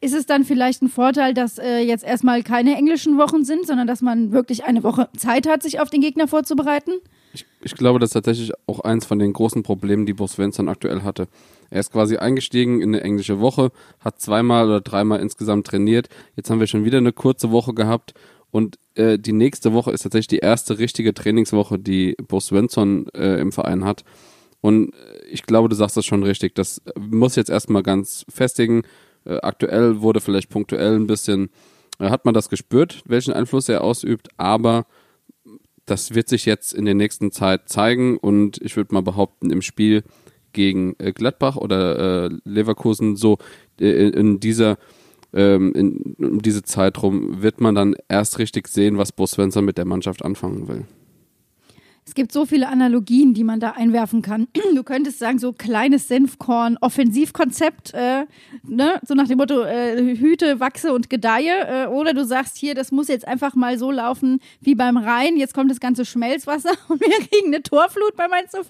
Ist es dann vielleicht ein Vorteil, dass äh, jetzt erstmal keine englischen Wochen sind, sondern dass man wirklich eine Woche Zeit hat, sich auf den Gegner vorzubereiten? Ich, ich glaube, das ist tatsächlich auch eins von den großen Problemen, die Bo Svensson aktuell hatte. Er ist quasi eingestiegen in eine englische Woche, hat zweimal oder dreimal insgesamt trainiert. Jetzt haben wir schon wieder eine kurze Woche gehabt und äh, die nächste Woche ist tatsächlich die erste richtige Trainingswoche, die Bo Svensson äh, im Verein hat. Und äh, ich glaube, du sagst das schon richtig. Das muss jetzt erstmal ganz festigen. Äh, aktuell wurde vielleicht punktuell ein bisschen, äh, hat man das gespürt, welchen Einfluss er ausübt, aber das wird sich jetzt in der nächsten Zeit zeigen und ich würde mal behaupten, im Spiel gegen äh, Gladbach oder Leverkusen so in dieser ähm, in, diese Zeitraum wird man dann erst richtig sehen, was Bo Svensson mit der Mannschaft anfangen will. Es gibt so viele Analogien, die man da einwerfen kann. [CLEARS THROAT] Du könntest sagen, so kleines Senfkorn, Offensivkonzept, äh, ne? so nach dem Motto, äh, hüte, wachse und gedeihe. Äh, oder du sagst hier, das muss jetzt einfach mal so laufen wie beim Rhein. Jetzt kommt das ganze Schmelzwasser [LAUGHS] und wir kriegen eine Torflut bei Mainz 05.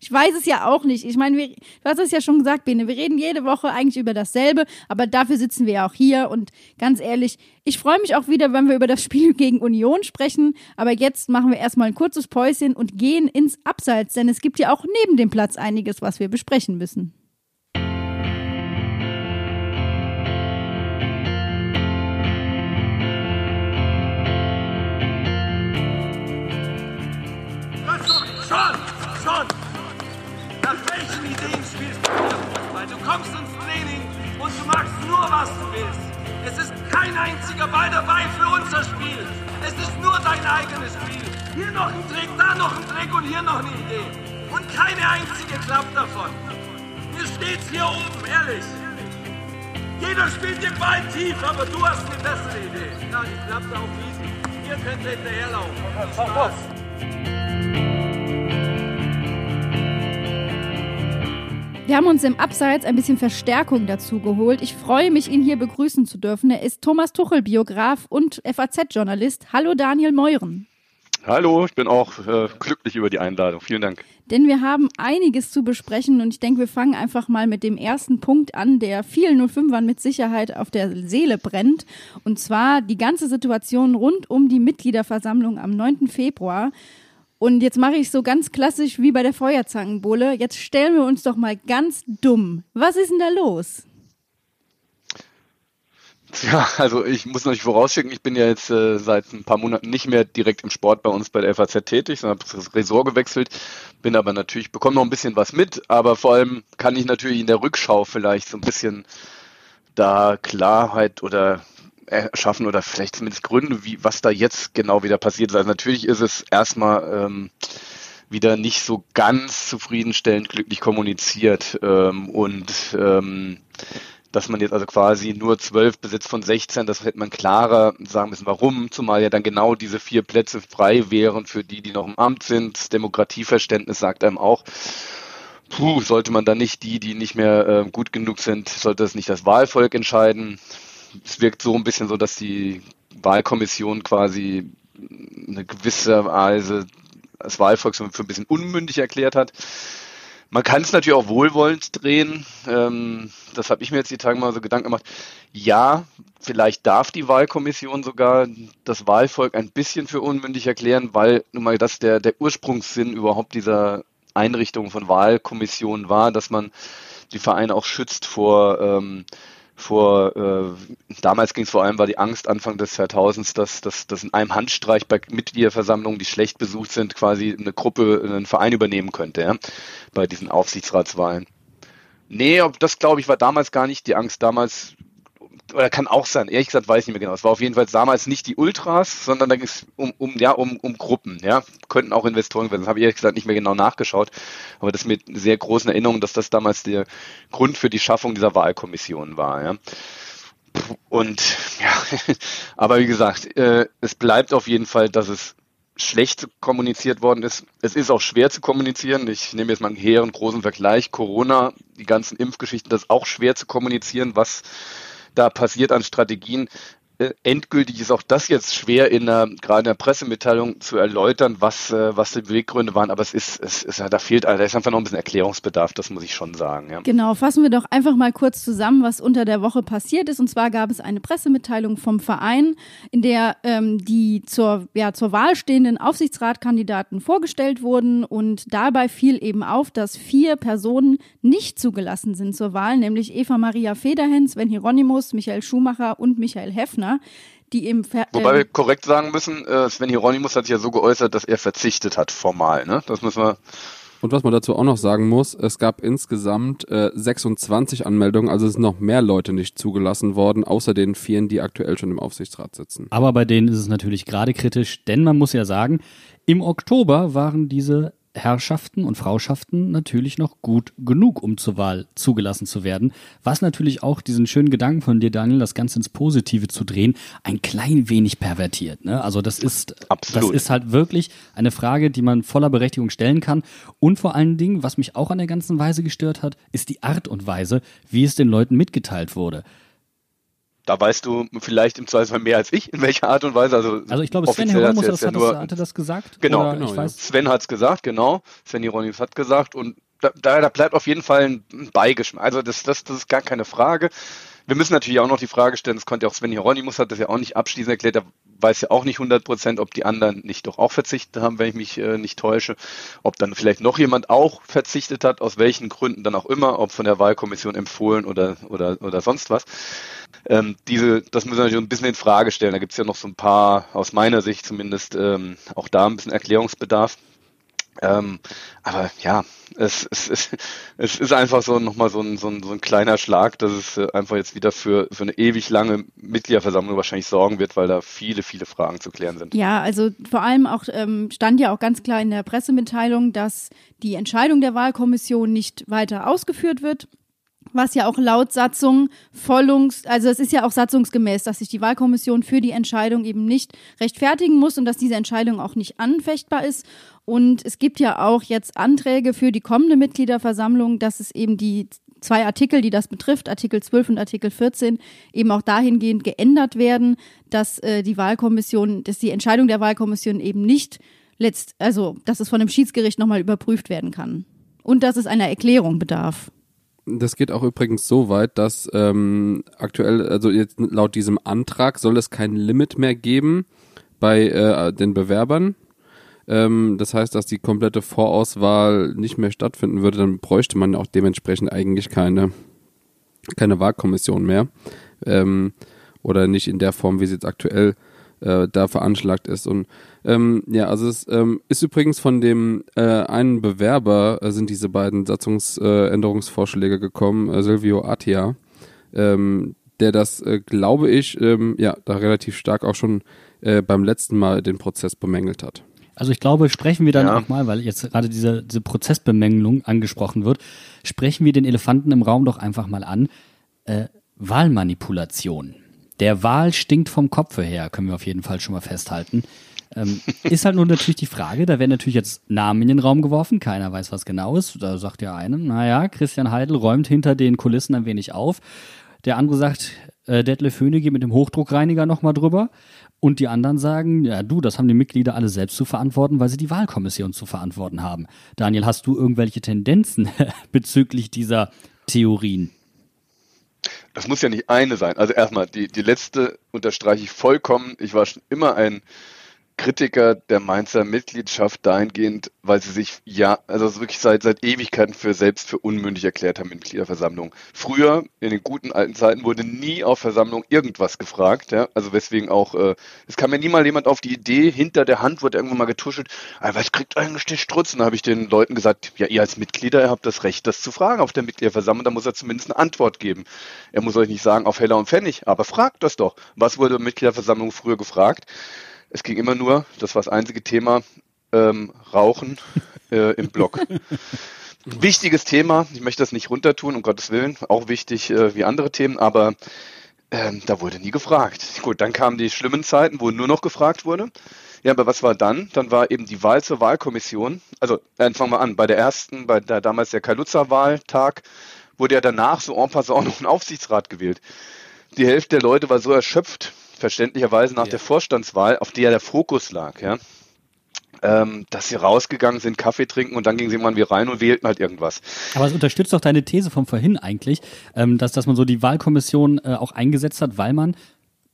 Ich weiß es ja auch nicht. Ich meine, du hast es ja schon gesagt, Bene, wir reden jede Woche eigentlich über dasselbe, aber dafür sitzen wir ja auch hier. Und ganz ehrlich, ich freue mich auch wieder, wenn wir über das Spiel [LAUGHS] gegen Union sprechen. Aber jetzt machen wir erstmal ein kurzes Päuschen und gehen ins Abseits, denn es gibt ja auch neben dem Platz einiges, was wir besprechen müssen. Nach welchen Ideen spielst du Fußball? Du kommst ins Training und du machst nur, was kein einziger Ball dabei für unser Spiel. Es ist nur dein eigenes Spiel. Hier noch ein Trick, da noch ein Trick und hier noch eine Idee. Und keine einzige klappt davon. Mir steht's hier oben, ehrlich. Jeder spielt den Ball tief, aber du hast eine bessere Idee. Na, die klappt auf Wiesen. Hier könnt ihr hinterherlaufen. Spaß. Wir haben uns im Abseits ein bisschen Verstärkung dazu geholt. Ich freue mich, ihn hier begrüßen zu dürfen. Er ist Thomas Tuchel, Biograf und FAZ-Journalist. Hallo Daniel Meuren. Hallo, ich bin auch äh, glücklich über die Einladung. Vielen Dank. Denn wir haben einiges zu besprechen und ich denke, wir fangen einfach mal mit dem ersten Punkt an, der vielen 05ern mit Sicherheit auf der Seele brennt. Und zwar die ganze Situation rund um die Mitgliederversammlung am 9. Februar. Und jetzt mache ich so ganz klassisch wie bei der Feuerzangenbowle. Jetzt stellen wir uns doch mal ganz dumm. Was ist denn da los? Ja, also ich muss natürlich vorausschicken, ich bin ja jetzt äh, seit ein paar Monaten nicht mehr direkt im Sport bei uns bei der FAZ tätig, sondern habe das Ressort gewechselt, bin aber natürlich, bekomme noch ein bisschen was mit, aber vor allem kann ich natürlich in der Rückschau vielleicht so ein bisschen da Klarheit oder erschaffen oder vielleicht zumindest Gründe, wie was da jetzt genau wieder passiert ist. Also natürlich ist es erstmal ähm, wieder nicht so ganz zufriedenstellend glücklich kommuniziert ähm, und ähm, dass man jetzt also quasi nur zwölf besitzt von 16, das hätte man klarer sagen müssen, warum, zumal ja dann genau diese vier Plätze frei wären für die, die noch im Amt sind. Demokratieverständnis sagt einem auch, puh, sollte man dann nicht die, die nicht mehr äh, gut genug sind, sollte das nicht das Wahlvolk entscheiden es wirkt so ein bisschen so, dass die Wahlkommission quasi eine gewisse Weise das Wahlvolk für ein bisschen unmündig erklärt hat. Man kann es natürlich auch wohlwollend drehen. Ähm, das habe ich mir jetzt die Tage mal so Gedanken gemacht. Ja, vielleicht darf die Wahlkommission sogar das Wahlvolk ein bisschen für unmündig erklären, weil nun mal das der, der Ursprungssinn überhaupt dieser Einrichtung von Wahlkommissionen war, dass man die Vereine auch schützt vor ähm, vor, äh, damals ging es vor allem, war die Angst Anfang des Jahrtausends, dass, dass, dass in einem Handstreich bei Mitgliederversammlungen, die schlecht besucht sind, quasi eine Gruppe, einen Verein übernehmen könnte, ja, bei diesen Aufsichtsratswahlen. Nee, das glaube ich war damals gar nicht die Angst. Damals oder kann auch sein, ehrlich gesagt weiß ich nicht mehr genau. Es war auf jeden Fall damals nicht die Ultras, sondern da ging es um, um, ja, um, um Gruppen, ja. Könnten auch Investoren werden. Das habe ich ehrlich gesagt nicht mehr genau nachgeschaut. Aber das mit sehr großen Erinnerungen, dass das damals der Grund für die Schaffung dieser Wahlkommission war, ja. Und ja, [LAUGHS] aber wie gesagt, äh, es bleibt auf jeden Fall, dass es schlecht kommuniziert worden ist. Es ist auch schwer zu kommunizieren. Ich nehme jetzt mal einen hehren großen Vergleich. Corona, die ganzen Impfgeschichten, das ist auch schwer zu kommunizieren, was da passiert an Strategien. Äh, endgültig ist auch das jetzt schwer in der, gerade in der Pressemitteilung zu erläutern, was, äh, was die Beweggründe waren, aber es ist, es ist, da fehlt, da ist einfach noch ein bisschen Erklärungsbedarf, das muss ich schon sagen. Ja. Genau, fassen wir doch einfach mal kurz zusammen, was unter der Woche passiert ist. Und zwar gab es eine Pressemitteilung vom Verein, in der ähm, die zur, ja, zur Wahl stehenden Aufsichtsratkandidaten vorgestellt wurden. Und dabei fiel eben auf, dass vier Personen nicht zugelassen sind zur Wahl, nämlich Eva Maria Federhens, Sven Hieronymus, Michael Schumacher und Michael Heffner die im Ver Wobei äh, wir korrekt sagen müssen, äh, Sven Hieronymus hat sich ja so geäußert, dass er verzichtet hat, formal. Ne? Das müssen wir. Und was man dazu auch noch sagen muss, es gab insgesamt äh, 26 Anmeldungen, also es sind noch mehr Leute nicht zugelassen worden, außer den vielen, die aktuell schon im Aufsichtsrat sitzen. Aber bei denen ist es natürlich gerade kritisch, denn man muss ja sagen, im Oktober waren diese Herrschaften und Frauschaften natürlich noch gut genug, um zur Wahl zugelassen zu werden. Was natürlich auch diesen schönen Gedanken von dir, Daniel, das Ganze ins Positive zu drehen, ein klein wenig pervertiert. Ne? Also das ist, Absolut. das ist halt wirklich eine Frage, die man voller Berechtigung stellen kann. Und vor allen Dingen, was mich auch an der ganzen Weise gestört hat, ist die Art und Weise, wie es den Leuten mitgeteilt wurde. Da weißt du vielleicht im Zweifelsfall mehr als ich, in welcher Art und Weise. Also, Also ich glaube, Sven Hieronymus hat, ja nur- das, hatte das gesagt. Genau, genau, ich ja. weiß, Sven hat's gesagt, genau. Sven Hieronymus hat gesagt und da, da, da bleibt auf jeden Fall ein Beigeschmack. Also das, das, das ist gar keine Frage. Wir müssen natürlich auch noch die Frage stellen, das konnte ja auch Sven Hieronymus, hat das ja auch nicht abschließend erklärt, er weiß ja auch nicht 100 Prozent, ob die anderen nicht doch auch verzichtet haben, wenn ich mich äh, nicht täusche, ob dann vielleicht noch jemand auch verzichtet hat, aus welchen Gründen dann auch immer, ob von der Wahlkommission empfohlen oder, oder, oder sonst was. Ähm, diese, das müssen wir natürlich ein bisschen in Frage stellen. Da gibt es ja noch so ein paar, aus meiner Sicht zumindest, ähm, auch da ein bisschen Erklärungsbedarf. Ähm, aber ja, es, es, es, es ist einfach so nochmal so ein, so, ein, so ein kleiner Schlag, dass es äh, einfach jetzt wieder für, für eine ewig lange Mitgliederversammlung wahrscheinlich sorgen wird, weil da viele, viele Fragen zu klären sind. Ja, also vor allem auch ähm, stand ja auch ganz klar in der Pressemitteilung, dass die Entscheidung der Wahlkommission nicht weiter ausgeführt wird. Was ja auch laut Satzung vollungs, also es ist ja auch satzungsgemäß, dass sich die Wahlkommission für die Entscheidung eben nicht rechtfertigen muss und dass diese Entscheidung auch nicht anfechtbar ist. Und es gibt ja auch jetzt Anträge für die kommende Mitgliederversammlung, dass es eben die zwei Artikel, die das betrifft, Artikel 12 und Artikel 14, eben auch dahingehend geändert werden, dass äh, die Wahlkommission, dass die Entscheidung der Wahlkommission eben nicht letzt, also dass es von dem Schiedsgericht nochmal überprüft werden kann. Und dass es einer Erklärung bedarf. Das geht auch übrigens so weit, dass ähm, aktuell, also jetzt laut diesem Antrag soll es kein Limit mehr geben bei äh, den Bewerbern. Ähm, das heißt, dass die komplette Vorauswahl nicht mehr stattfinden würde, dann bräuchte man auch dementsprechend eigentlich keine, keine Wahlkommission mehr. Ähm, oder nicht in der Form, wie sie jetzt aktuell äh, da veranschlagt ist. Und ähm, ja, also es ähm, ist übrigens von dem äh, einen Bewerber äh, sind diese beiden Satzungsänderungsvorschläge gekommen, äh, Silvio Attia, ähm, der das, äh, glaube ich, ähm, ja, da relativ stark auch schon äh, beim letzten Mal den Prozess bemängelt hat. Also ich glaube, sprechen wir dann Ja. auch mal, weil jetzt gerade diese, diese Prozessbemängelung angesprochen wird, sprechen wir den Elefanten im Raum doch einfach mal an. Äh, Wahlmanipulation. Der Wahl stinkt vom Kopfe her, können wir auf jeden Fall schon mal festhalten. Ähm, [LAUGHS] ist halt nur natürlich die Frage, da werden natürlich jetzt Namen in den Raum geworfen, keiner weiß, was genau ist. Da sagt ja einer, naja, Christian Heidel räumt hinter den Kulissen ein wenig auf. Der andere sagt, äh, Detlef Höhne geht mit dem Hochdruckreiniger nochmal drüber. Und die anderen sagen, ja du, das haben die Mitglieder alle selbst zu verantworten, weil sie die Wahlkommission zu verantworten haben. Daniel, hast du irgendwelche Tendenzen [LAUGHS] bezüglich dieser Theorien? Das muss ja nicht eine sein. Also erstmal, die, die letzte unterstreiche ich vollkommen. Ich war schon immer ein Kritiker der Mainzer Mitgliedschaft dahingehend, weil sie sich ja, also wirklich seit, seit Ewigkeiten für selbst für unmündig erklärt haben in Mitgliederversammlungen. Früher, in den guten alten Zeiten, wurde nie auf Versammlung irgendwas gefragt, ja. Also weswegen auch, äh, es kam mir nie mal jemand auf die Idee, hinter der Hand wurde irgendwann mal getuschelt, ah, was kriegt eigentlich der Strutz? Und dann habe ich den Leuten gesagt, ja, ihr als Mitglieder, ihr habt das Recht, das zu fragen auf der Mitgliederversammlung, da muss er zumindest eine Antwort geben. Er muss euch nicht sagen, auf Heller und Pfennig, aber fragt das doch. Was wurde Mitgliederversammlung früher gefragt? Es ging immer nur, das war das einzige Thema, ähm, Rauchen äh, im Block. [LAUGHS] Wichtiges Thema, ich möchte das nicht runtertun, um Gottes Willen, auch wichtig äh, wie andere Themen, aber ähm, da wurde nie gefragt. Gut, dann kamen die schlimmen Zeiten, wo nur noch gefragt wurde. Ja, aber was war dann? Dann war eben die Wahl zur Wahlkommission. Also, dann fangen wir an. Bei der ersten, bei der damals der Kaluza-Wahltag, wurde ja danach so en passant noch ein Aufsichtsrat gewählt. Die Hälfte der Leute war so erschöpft, verständlicherweise nach Ja. der Vorstandswahl, auf der der Fokus lag, ja, ähm, dass sie rausgegangen sind, Kaffee trinken und dann gingen sie mal wieder rein und wählten halt irgendwas. Aber es unterstützt doch deine These von vorhin eigentlich, ähm, dass, dass man so die Wahlkommission äh, auch eingesetzt hat, weil man,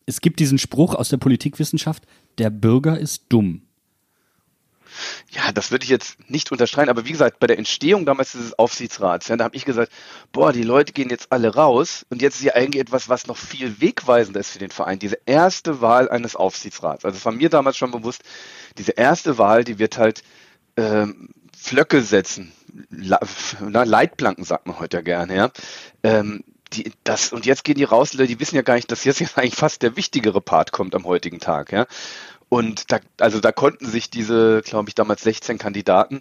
es gibt diesen Spruch aus der Politikwissenschaft, der Bürger ist dumm. Ja, das würde ich jetzt nicht unterstreichen, aber wie gesagt, bei der Entstehung damals dieses Aufsichtsrats, ja, da habe ich gesagt, boah, die Leute gehen jetzt alle raus und jetzt ist ja eigentlich etwas, was noch viel wegweisender ist für den Verein, diese erste Wahl eines Aufsichtsrats. Also es war mir damals schon bewusst, diese erste Wahl, die wird halt ähm, Flöcke setzen, na, Leitplanken sagt man heute ja gerne, ja. Ähm, die, das, und jetzt gehen die raus, die wissen ja gar nicht, dass jetzt [LAUGHS] eigentlich fast der wichtigere Part kommt am heutigen Tag, ja. Und da, also da konnten sich diese, glaube ich, damals 16 Kandidaten,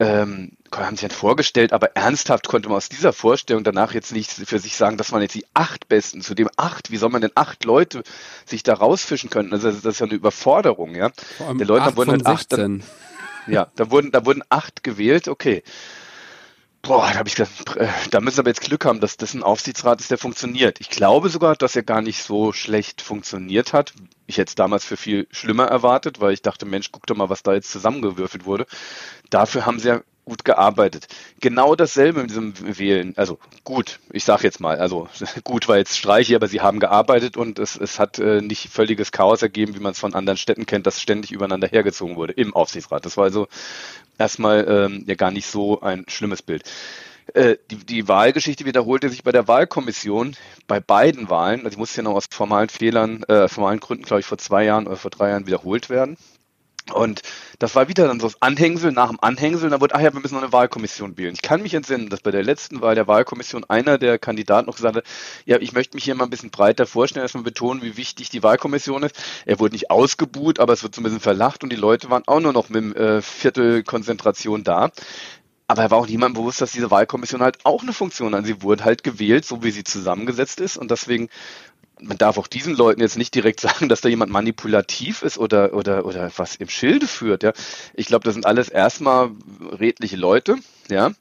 ähm, haben sich dann vorgestellt, aber ernsthaft konnte man aus dieser Vorstellung danach jetzt nicht für sich sagen, dass man jetzt die acht Besten, zu dem acht, wie soll man denn acht Leute sich da rausfischen können? Also das ist ja eine Überforderung, ja. Vor allem Der Leute acht wurden halt acht, dann, 16. ja, da wurden, da wurden acht gewählt, okay. Boah, da habe ich gedacht, äh, da müssen wir aber jetzt Glück haben, dass das ein Aufsichtsrat ist, der funktioniert. Ich glaube sogar, dass er gar nicht so schlecht funktioniert hat. Ich hätte es damals für viel schlimmer erwartet, weil ich dachte, Mensch, guck doch mal, was da jetzt zusammengewürfelt wurde. Dafür haben sie ja gut gearbeitet. Genau dasselbe mit diesem Wählen. Also gut, ich sage jetzt mal, also [LAUGHS] gut war jetzt streiche, aber sie haben gearbeitet und es, es hat äh, nicht völliges Chaos ergeben, wie man es von anderen Städten kennt, dass ständig übereinander hergezogen wurde im Aufsichtsrat. Das war also erstmal ähm, ja gar nicht so ein schlimmes Bild. Äh, die, die Wahlgeschichte wiederholte sich bei der Wahlkommission bei beiden Wahlen. Also ich musste ja noch aus formalen Fehlern, äh, formalen Gründen, glaube ich, vor zwei Jahren oder vor drei Jahren wiederholt werden. Und das war wieder dann so das Anhängsel nach dem Anhängsel. Da wurde, ach ja, wir müssen noch eine Wahlkommission wählen. Ich kann mich entsinnen, dass bei der letzten Wahl der Wahlkommission einer der Kandidaten noch gesagt hat, ja, ich möchte mich hier mal ein bisschen breiter vorstellen, erstmal betonen, wie wichtig die Wahlkommission ist. Er wurde nicht ausgebuht, aber es wird so ein bisschen verlacht und die Leute waren auch nur noch mit äh, Viertel Konzentration da. Aber er war auch niemandem bewusst, dass diese Wahlkommission halt auch eine Funktion hat. Sie wurde halt gewählt, so wie sie zusammengesetzt ist. Und deswegen man darf auch diesen Leuten jetzt nicht direkt [LAUGHS] sagen, dass da jemand manipulativ ist oder, oder, oder was im Schilde führt, ja. Ich glaube, das sind alles erstmal redliche Leute, ja.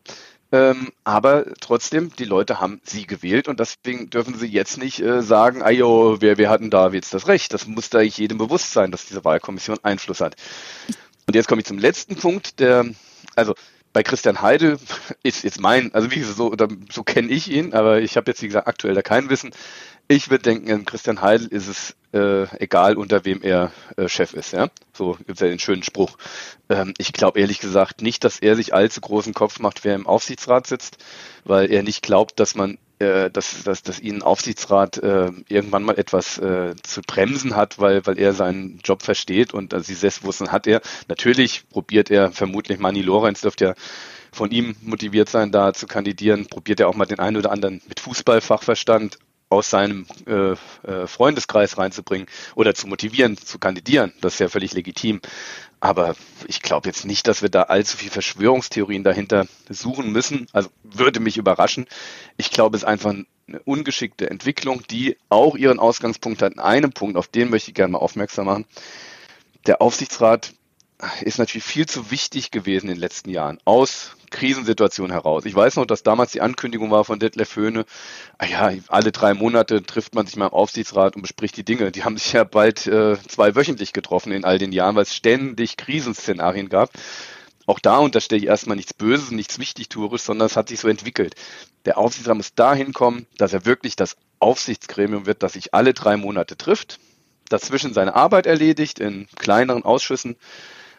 Ähm, aber trotzdem, die Leute haben sie gewählt und deswegen dürfen sie jetzt nicht äh, sagen, ayo, wer, wer hat denn da jetzt das Recht? Das muss da jedem bewusst sein, dass diese Wahlkommission Einfluss hat. Und jetzt komme ich zum letzten Punkt, der, also bei Christian Heidel [LAUGHS] ist jetzt mein, also wie so, so kenne ich ihn, aber ich habe jetzt, wie gesagt, aktuell da kein Wissen. Ich würde denken, Christian Heidel ist es äh, egal, unter wem er äh, Chef ist. Ja? So gibt es ja den schönen Spruch. Ähm, ich glaube ehrlich gesagt nicht, dass er sich allzu großen Kopf macht, wer im Aufsichtsrat sitzt, weil er nicht glaubt, dass man äh, dass, dass, dass ihn Aufsichtsrat äh, irgendwann mal etwas äh, zu bremsen hat, weil, weil er seinen Job versteht und also dieses Selbstbewusstsein hat er. Natürlich probiert er vermutlich Mani Lorenz dürfte ja von ihm motiviert sein, da zu kandidieren, probiert er auch mal den einen oder anderen mit Fußballfachverstand aus seinem äh, äh, Freundeskreis reinzubringen oder zu motivieren, zu kandidieren. Das ist ja völlig legitim. Aber ich glaube jetzt nicht, dass wir da allzu viel Verschwörungstheorien dahinter suchen müssen. Also würde mich überraschen. Ich glaube, es ist einfach eine ungeschickte Entwicklung, die auch ihren Ausgangspunkt hat in einem Punkt, auf den möchte ich gerne mal aufmerksam machen. Der Aufsichtsrat ist natürlich viel zu wichtig gewesen in den letzten Jahren aus Krisensituationen heraus. Ich weiß noch, dass damals die Ankündigung war von Detlef Höhne, ah ja, alle drei Monate trifft man sich mal im Aufsichtsrat und bespricht die Dinge. Die haben sich ja bald äh, zweiwöchentlich getroffen in all den Jahren, weil es ständig Krisenszenarien gab. Auch da unterstelle ich erstmal nichts Böses, nichts Wichtigtuerisches, sondern es hat sich so entwickelt. Der Aufsichtsrat muss dahin kommen, dass er wirklich das Aufsichtsgremium wird, das sich alle drei Monate trifft, dazwischen seine Arbeit erledigt in kleineren Ausschüssen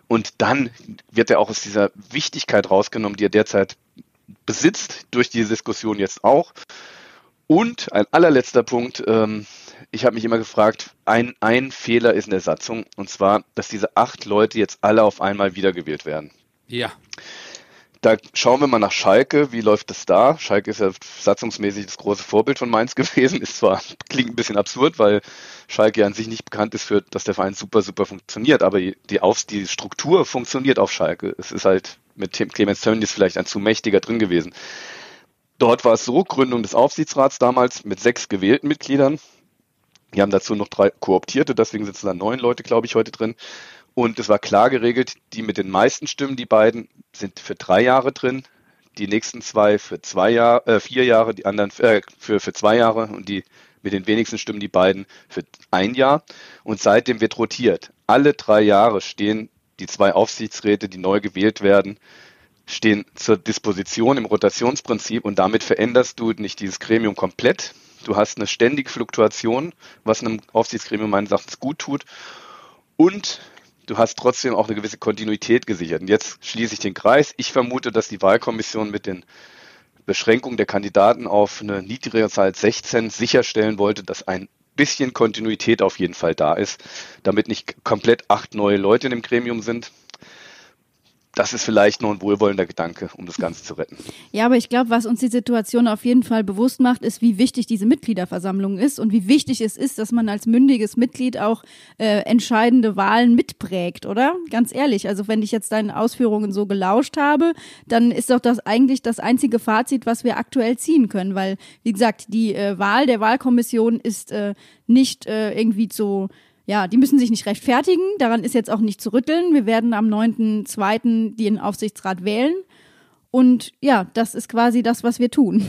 und dann wird er auch aus dieser Wichtigkeit rausgenommen, die er derzeit besitzt, durch diese Diskussion jetzt auch. Und ein allerletzter Punkt, ähm, ich habe mich immer gefragt, ein, ein Fehler ist in der Satzung, und zwar, dass diese acht Leute jetzt alle auf einmal wiedergewählt werden. Ja. Da schauen wir mal nach Schalke. Wie läuft es da? Schalke ist ja satzungsmäßig das große Vorbild von Mainz [LAUGHS] gewesen. Ist zwar, klingt ein bisschen absurd, weil Schalke an sich nicht bekannt ist für, dass der Verein super, super funktioniert, aber die, Aufs die Struktur funktioniert auf Schalke. Es ist halt mit Clemens Tönnies vielleicht ein zu mächtiger drin gewesen. Dort war es so, Gründung des Aufsichtsrats damals mit sechs gewählten Mitgliedern. Wir haben dazu noch drei Kooptierte, deswegen sitzen da neun Leute, glaube ich, heute drin. Und es war klar geregelt, die mit den meisten Stimmen, die beiden, sind für drei Jahre drin, die nächsten zwei für zwei Jahre, äh, vier Jahre, die anderen äh, für, für zwei Jahre und die mit den wenigsten Stimmen die beiden für ein Jahr. Und seitdem wird rotiert. Alle drei Jahre stehen die zwei Aufsichtsräte, die neu gewählt werden, stehen zur Disposition im Rotationsprinzip und damit veränderst du nicht dieses Gremium komplett. Du hast eine ständige Fluktuation, was einem Aufsichtsgremium meines Erachtens gut tut. Und du hast trotzdem auch eine gewisse Kontinuität gesichert. Und jetzt schließe ich den Kreis. Ich vermute, dass die Wahlkommission mit den Beschränkungen der Kandidaten auf eine niedrigere Zahl 16 sicherstellen wollte, dass ein bisschen Kontinuität auf jeden Fall da ist, damit nicht komplett acht neue Leute in dem Gremium sind das ist vielleicht nur ein wohlwollender Gedanke, um das Ganze zu retten. Ja, aber ich glaube, was uns die Situation auf jeden Fall bewusst macht, ist, wie wichtig diese Mitgliederversammlung ist und wie wichtig es ist, dass man als mündiges Mitglied auch äh, entscheidende Wahlen mitprägt, oder? Ganz ehrlich, also wenn ich jetzt deinen Ausführungen so gelauscht habe, dann ist doch das eigentlich das einzige Fazit, was wir aktuell ziehen können, weil, wie gesagt, die äh, Wahl der Wahlkommission ist äh, nicht äh, irgendwie so ja, die müssen sich nicht rechtfertigen. Daran ist jetzt auch nicht zu rütteln. Wir werden am 9.2. den Aufsichtsrat wählen. Und ja, das ist quasi das, was wir tun.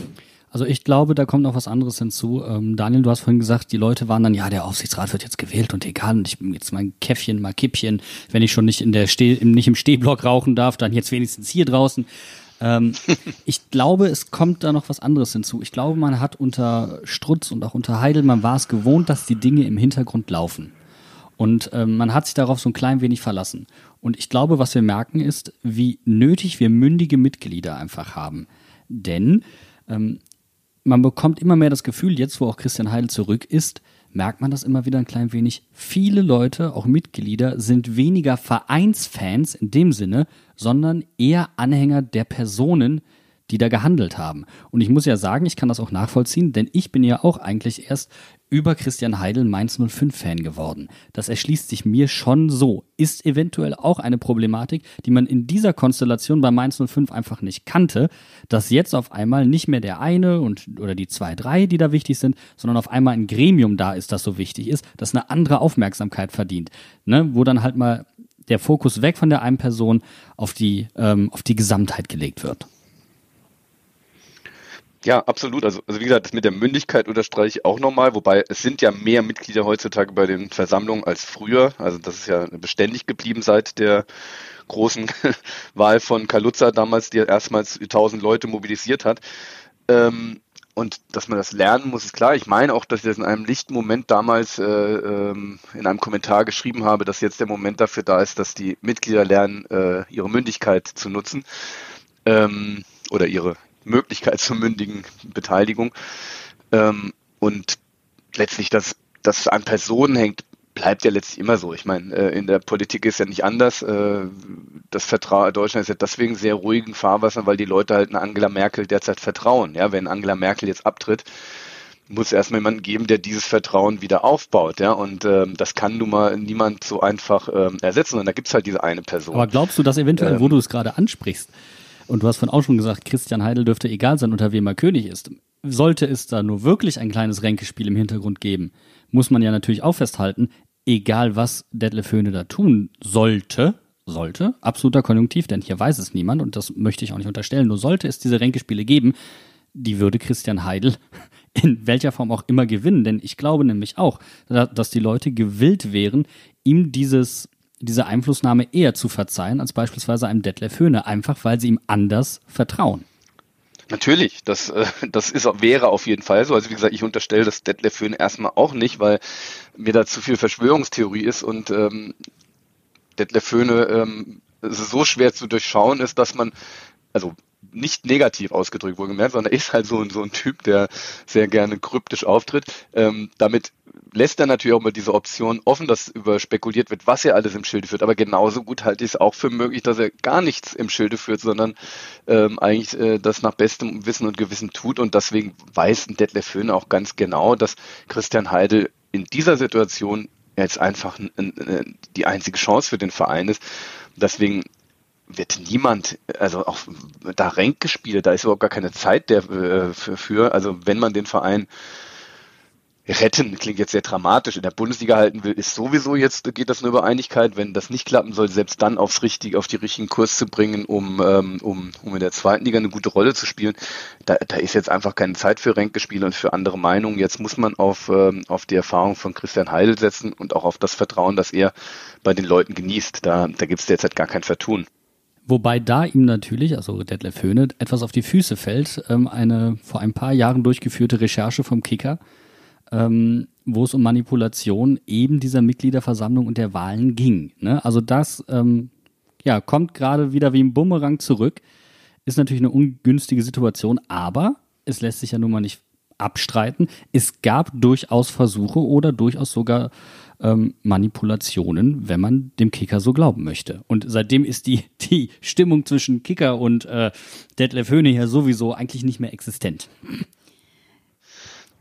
Also ich glaube, da kommt noch was anderes hinzu. Ähm, Daniel, du hast vorhin gesagt, die Leute waren dann, ja, der Aufsichtsrat wird jetzt gewählt und egal, und ich bin jetzt mein Käffchen, mal Kippchen, wenn ich schon nicht in der Steh, nicht im Stehblock rauchen darf, dann jetzt wenigstens hier draußen. Ähm, [LAUGHS] ich glaube, es kommt da noch was anderes hinzu. Ich glaube, man hat unter Strutz und auch unter Heidel, man war es gewohnt, dass die Dinge im Hintergrund laufen. Und ähm, man hat sich darauf so ein klein wenig verlassen. Und ich glaube, was wir merken ist, wie nötig wir mündige Mitglieder einfach haben. Denn ähm, man bekommt immer mehr das Gefühl, jetzt wo auch Christian Heidel zurück ist, merkt man das immer wieder ein klein wenig. Viele Leute, auch Mitglieder, sind weniger Vereinsfans in dem Sinne, sondern eher Anhänger der Personen, die da gehandelt haben. Und ich muss ja sagen, ich kann das auch nachvollziehen, denn ich bin ja auch eigentlich erst über Christian Heidel Mainz 05 Fan geworden. Das erschließt sich mir schon so. Ist eventuell auch eine Problematik, die man in dieser Konstellation bei Mainz 05 einfach nicht kannte, dass jetzt auf einmal nicht mehr der eine und oder die zwei, drei, die da wichtig sind, sondern auf einmal ein Gremium da ist, das so wichtig ist, das eine andere Aufmerksamkeit verdient. Ne? Wo dann halt mal der Fokus weg von der einen Person auf die, ähm, auf die Gesamtheit gelegt wird. Ja, absolut. Also, also wie gesagt, das mit der Mündigkeit unterstreiche ich auch nochmal, wobei es sind ja mehr Mitglieder heutzutage bei den Versammlungen als früher. Also das ist ja beständig geblieben seit der großen [LAUGHS] Wahl von Kaluza damals, die erstmals 1000 Leute mobilisiert hat. Ähm, und dass man das lernen muss, ist klar. Ich meine auch, dass ich das in einem lichten Moment damals äh, ähm, in einem Kommentar geschrieben habe, dass jetzt der Moment dafür da ist, dass die Mitglieder lernen, äh, ihre Mündigkeit zu nutzen ähm, oder ihre Möglichkeit zur mündigen Beteiligung. Ähm, und letztlich, dass das an Personen hängt, bleibt ja letztlich immer so. Ich meine, äh, in der Politik ist ja nicht anders. Äh, das Vertrauen Deutschland ist ja deswegen sehr ruhigen Fahrwasser, weil die Leute halt eine Angela Merkel derzeit vertrauen. Ja, wenn Angela Merkel jetzt abtritt, muss es erstmal jemanden geben, der dieses Vertrauen wieder aufbaut, ja. Und ähm, das kann nun mal niemand so einfach ähm, ersetzen. Und da gibt's halt diese eine Person. Aber glaubst du, dass eventuell, ähm, wo du es gerade ansprichst, und du hast von auch schon gesagt, Christian Heidel dürfte egal sein, unter wem er König ist. Sollte es da nur wirklich ein kleines Ränkespiel im Hintergrund geben, muss man ja natürlich auch festhalten, egal was Detlef Höhne da tun sollte, sollte, absoluter Konjunktiv, denn hier weiß es niemand und das möchte ich auch nicht unterstellen, nur sollte es diese Ränkespiele geben, die würde Christian Heidel [LAUGHS] in welcher Form auch immer gewinnen, denn ich glaube nämlich auch, dass die Leute gewillt wären, ihm dieses diese Einflussnahme eher zu verzeihen als beispielsweise einem Detlef Höhne, einfach weil sie ihm anders vertrauen. Natürlich, das, äh, das ist, wäre auf jeden Fall so. Also wie gesagt, ich unterstelle das Detlef Höhne erstmal auch nicht, weil mir da zu viel Verschwörungstheorie ist und ähm, Detlef Höhne ähm, so schwer zu durchschauen ist, dass man, also nicht negativ ausgedrückt wohlgemerkt, sondern er ist halt so, so ein Typ, der sehr gerne kryptisch auftritt. Ähm, damit lässt er natürlich auch mal diese Option offen, dass über spekuliert wird, was er alles im Schilde führt. Aber genauso gut halte ich es auch für möglich, dass er gar nichts im Schilde führt, sondern ähm, eigentlich äh, das nach bestem Wissen und Gewissen tut. Und deswegen weiß Detlef Höhne auch ganz genau, dass Christian Heidel in dieser Situation jetzt einfach die einzige Chance für den Verein ist. Deswegen wird niemand, also auch da Ränke da ist überhaupt gar keine Zeit der, äh. Also wenn man den Verein retten, klingt jetzt sehr dramatisch, in der Bundesliga halten will, ist sowieso jetzt, geht das nur über Einigkeit, wenn das nicht klappen soll, selbst dann aufs richtig, auf die richtigen Kurs zu bringen, um, ähm, um, um in der zweiten Liga eine gute Rolle zu spielen. Da, da ist jetzt einfach keine Zeit für Ränkespiele und für andere Meinungen. Jetzt muss man auf, ähm, auf die Erfahrung von Christian Heidel setzen und auch auf das Vertrauen, das er bei den Leuten genießt. Da, da gibt es derzeit gar kein Vertun. Wobei da ihm natürlich, also Detlef Höhne, etwas auf die Füße fällt. Ähm, eine vor ein paar Jahren durchgeführte Recherche vom Kicker, ähm, wo es um Manipulation eben dieser Mitgliederversammlung und der Wahlen ging. Ne? Also das ähm, ja, kommt gerade wieder wie ein Bumerang zurück. Ist natürlich eine ungünstige Situation, aber es lässt sich ja nun mal nicht abstreiten. Es gab durchaus Versuche oder durchaus sogar ähm, Manipulationen, wenn man dem Kicker so glauben möchte. Und seitdem ist die, [LAUGHS] die Stimmung zwischen Kicker und äh, Detlef Höhne ja sowieso eigentlich nicht mehr existent.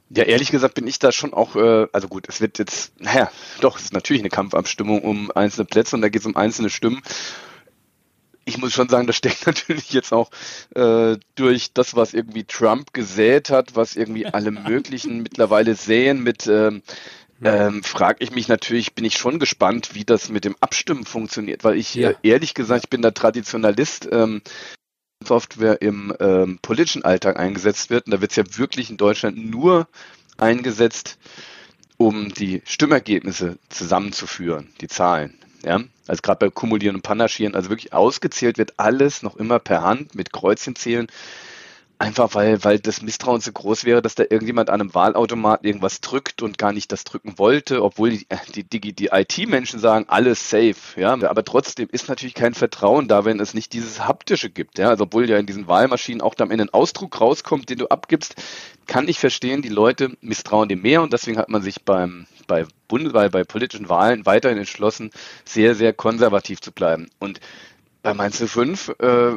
Ja, ehrlich gesagt bin ich da schon auch, äh, also gut, es wird jetzt, naja, doch, es ist natürlich eine Kampfabstimmung um einzelne Plätze und da geht es um einzelne Stimmen. Ich muss schon sagen, das steckt [LAUGHS] natürlich jetzt auch äh, durch das, was irgendwie Trump gesät hat, was irgendwie alle [LAUGHS] möglichen mittlerweile säen mit ähm, ähm, frage ich mich natürlich, bin ich schon gespannt, wie das mit dem Abstimmen funktioniert, weil ich Ja. äh, ehrlich gesagt, ich bin da Traditionalist. Ähm, Software im ähm, politischen Alltag eingesetzt wird. Und da wird es ja wirklich in Deutschland nur eingesetzt, um die Stimmergebnisse zusammenzuführen, die Zahlen. Ja? Also gerade bei Kumulieren und Panaschieren, also wirklich ausgezählt wird alles noch immer per Hand mit Kreuzchen zählen. Einfach weil, weil das Misstrauen so groß wäre, dass da irgendjemand an einem Wahlautomat irgendwas drückt und gar nicht das drücken wollte, obwohl die, die, die, die IT-Menschen sagen, alles safe, ja. Aber trotzdem ist natürlich kein Vertrauen da, wenn es nicht dieses Haptische gibt, ja. Also obwohl ja in diesen Wahlmaschinen auch dann in ein Ausdruck rauskommt, den du abgibst, kann ich verstehen, die Leute misstrauen dem mehr und deswegen hat man sich beim, bei Bund, bei, bei politischen Wahlen weiterhin entschlossen, sehr, sehr konservativ zu bleiben. Und bei Mainz 05, äh,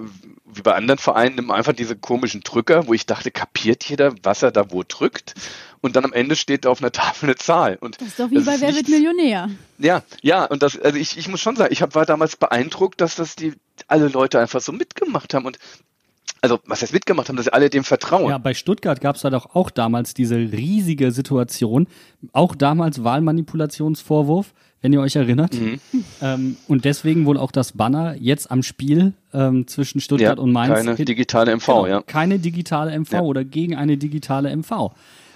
wie bei anderen Vereinen, nimmt man einfach diese komischen Drücker, wo ich dachte, kapiert jeder, was er da wo drückt? Und dann am Ende steht da auf einer [LAUGHS] Tafel eine Zahl. Und Das ist doch wie bei Wer wird Millionär. Ja, ja, und das, also ich, ich muss schon sagen, ich hab, war damals beeindruckt, dass das die alle Leute einfach so mitgemacht haben und also was heißt mitgemacht haben, dass sie alle dem vertrauen. Ja, bei Stuttgart gab es da doch auch damals diese riesige Situation, auch damals Wahlmanipulationsvorwurf, wenn ihr euch erinnert. Mhm. Ähm, und deswegen wohl auch das Banner jetzt am Spiel ähm, zwischen Stuttgart und Mainz. keine digitale MV, Genau, ja. Keine digitale MV Ja. oder gegen eine digitale MV.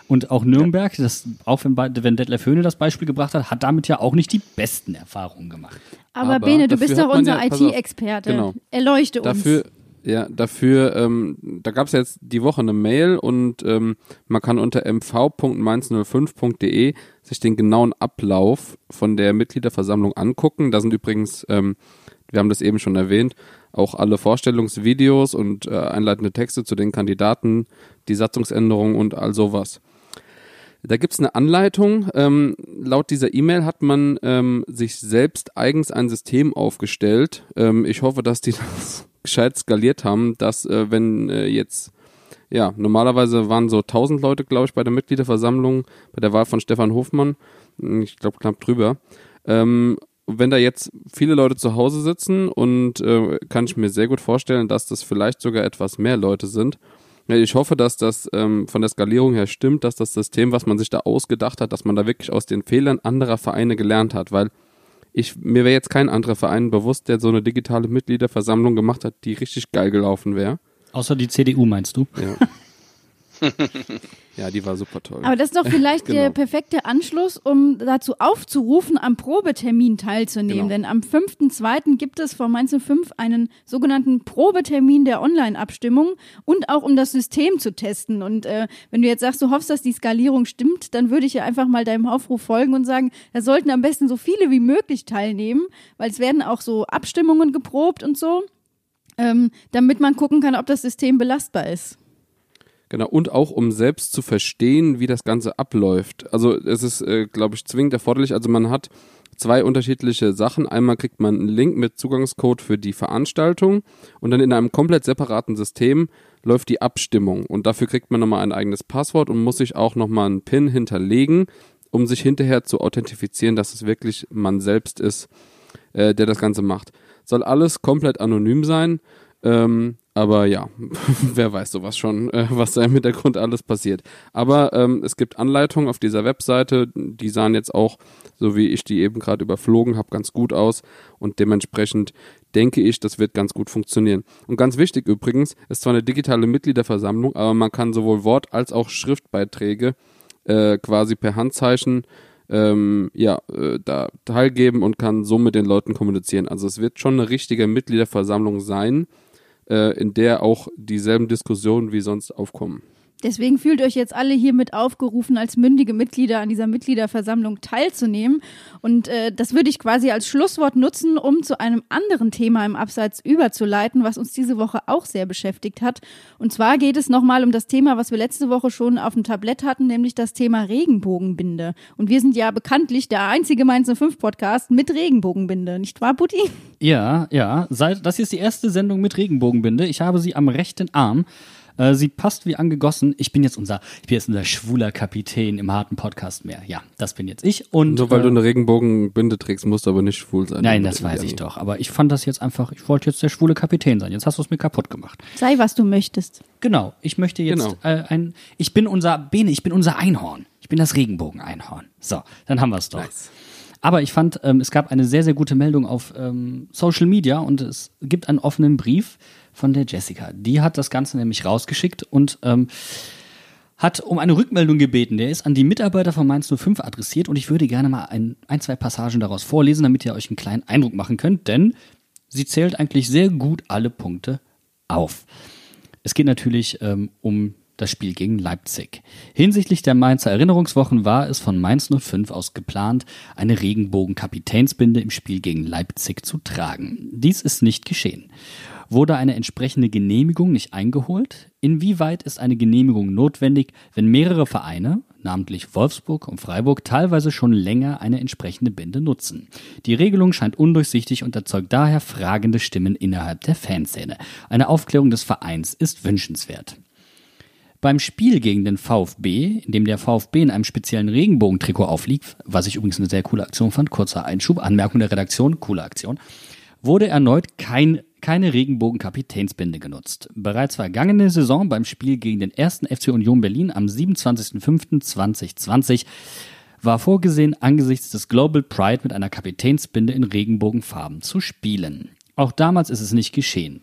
Und auch Nürnberg, das, auch wenn, wenn Detlef Höhne das Beispiel gebracht hat, hat damit ja auch nicht die besten Erfahrungen gemacht. Aber, Aber Bene, du bist doch unser ja- IT-Experte. genau. Erleuchte uns. Dafür, ja, dafür, ähm, da gab es jetzt die Woche eine Mail und ähm, man kann unter mv.mainz05.de sich den genauen Ablauf von der Mitgliederversammlung angucken. Da sind übrigens, ähm, wir haben das eben schon erwähnt, auch alle Vorstellungsvideos und äh, einleitende Texte zu den Kandidaten, die Satzungsänderungen und all sowas. Da gibt's eine Anleitung. Ähm, laut dieser E-Mail hat man ähm, sich selbst eigens ein System aufgestellt. Ähm, ich hoffe, dass die [LAUGHS] das gescheit skaliert haben, dass äh, wenn äh, jetzt, ja, normalerweise waren so 1000 Leute, glaube ich, bei der Mitgliederversammlung, bei der Wahl von Stefan Hofmann, Hm, ich glaube knapp drüber. Ähm, wenn da jetzt viele Leute zu Hause sitzen und äh, kann ich mir sehr gut vorstellen, dass das vielleicht sogar etwas mehr Leute sind. Ich hoffe, dass das ähm, von der Skalierung her stimmt, dass das System, was man sich da ausgedacht hat, dass man da wirklich aus den Fehlern anderer Vereine gelernt hat, weil ich, mir wäre jetzt kein anderer Verein bewusst, der so eine digitale Mitgliederversammlung gemacht hat, die richtig geil gelaufen wäre. Außer die CDU, meinst du? Ja. [LAUGHS] ja, die war super toll. Aber das ist doch vielleicht [LAUGHS] der Genau. perfekte Anschluss, um dazu aufzurufen, am Probetermin teilzunehmen. Genau. Denn am 5.2. gibt es vor Mainz 05 einen sogenannten Probetermin der Online-Abstimmung und auch um das System zu testen. Und äh, wenn du jetzt sagst, du hoffst, dass die Skalierung stimmt, dann würde ich ja einfach mal deinem Aufruf folgen und sagen, da sollten am besten so viele wie möglich teilnehmen, weil es werden auch so Abstimmungen geprobt und so, ähm, damit man gucken kann, ob das System belastbar ist. Genau, und auch um selbst zu verstehen, wie das Ganze abläuft. Also es ist, äh, glaube ich, zwingend erforderlich. Also man hat zwei unterschiedliche Sachen. Einmal kriegt man einen Link mit Zugangscode für die Veranstaltung und dann in einem komplett separaten System läuft die Abstimmung. Und dafür kriegt man nochmal ein eigenes Passwort und muss sich auch nochmal einen PIN hinterlegen, um sich hinterher zu authentifizieren, dass es wirklich man selbst ist, äh, der das Ganze macht. Soll alles komplett anonym sein. Ähm, Aber ja, [LAUGHS] wer weiß sowas schon, äh, was da im Hintergrund alles passiert. Aber ähm, es gibt Anleitungen auf dieser Webseite, die sahen jetzt auch, so wie ich die eben gerade überflogen habe, ganz gut aus. Und dementsprechend denke ich, das wird ganz gut funktionieren. Und ganz wichtig übrigens, ist zwar eine digitale Mitgliederversammlung, aber man kann sowohl Wort- als auch Schriftbeiträge äh, quasi per Handzeichen ähm, ja, äh, da teilgeben und kann so mit den Leuten kommunizieren. Also es wird schon eine richtige Mitgliederversammlung sein, in der auch dieselben Diskussionen wie sonst aufkommen. Deswegen fühlt euch jetzt alle hiermit aufgerufen, als mündige Mitglieder an dieser Mitgliederversammlung teilzunehmen. Und äh, das würde ich quasi als Schlusswort nutzen, um zu einem anderen Thema im Abseits überzuleiten, was uns diese Woche auch sehr beschäftigt hat. Und zwar geht es nochmal um das Thema, was wir letzte Woche schon auf dem Tablett hatten, nämlich das Thema Regenbogenbinde. Und wir sind ja bekanntlich der einzige Mainz 05 Podcast mit Regenbogenbinde, nicht wahr, Putti? Ja, ja. Das hier ist die erste Sendung mit Regenbogenbinde. Ich habe sie am rechten Arm. Äh, sie passt wie angegossen. Ich bin jetzt unser, ich bin jetzt unser schwuler Kapitän im harten Podcast mehr. Ja, das bin jetzt ich. Und Nur weil äh, du eine Regenbogenbinde trägst, musst du aber nicht schwul sein. Nein, das weiß ich doch. Aber ich fand das jetzt einfach, ich wollte jetzt der schwule Kapitän sein. Jetzt hast du es mir kaputt gemacht. Sei, was du möchtest. Genau, ich möchte jetzt Genau. äh, ein, ich bin unser Bene, ich bin unser Einhorn. Ich bin das Regenbogen-Einhorn. So, dann haben wir es doch. Nice. Aber ich fand, ähm, es gab eine sehr, sehr gute Meldung auf ähm, Social Media und es gibt einen offenen Brief von der Jessica. Die hat das Ganze nämlich rausgeschickt und ähm, hat um eine Rückmeldung gebeten. Der ist an die Mitarbeiter von Mainz 05 adressiert und ich würde gerne mal ein, ein, zwei Passagen daraus vorlesen, damit ihr euch einen kleinen Eindruck machen könnt, denn sie zählt eigentlich sehr gut alle Punkte auf. Es geht natürlich ähm, um das Spiel gegen Leipzig. Hinsichtlich der Mainzer Erinnerungswochen war es von Mainz 05 aus geplant, eine Regenbogen-Kapitänsbinde im Spiel gegen Leipzig zu tragen. Dies ist nicht geschehen. Wurde eine entsprechende Genehmigung nicht eingeholt? Inwieweit ist eine Genehmigung notwendig, wenn mehrere Vereine, namentlich Wolfsburg und Freiburg, teilweise schon länger eine entsprechende Binde nutzen? Die Regelung scheint undurchsichtig und erzeugt daher fragende Stimmen innerhalb der Fanszene. Eine Aufklärung des Vereins ist wünschenswert. Beim Spiel gegen den VfB, in dem der VfB in einem speziellen Regenbogentrikot aufliegt, was ich übrigens eine sehr coole Aktion fand, kurzer Einschub, Anmerkung der Redaktion, coole Aktion, wurde erneut kein, keine Regenbogen-Kapitänsbinde genutzt. Bereits vergangene Saison beim Spiel gegen den ersten FC Union Berlin am 27.05.2020 war vorgesehen, angesichts des Global Pride mit einer Kapitänsbinde in Regenbogenfarben zu spielen. Auch damals ist es nicht geschehen.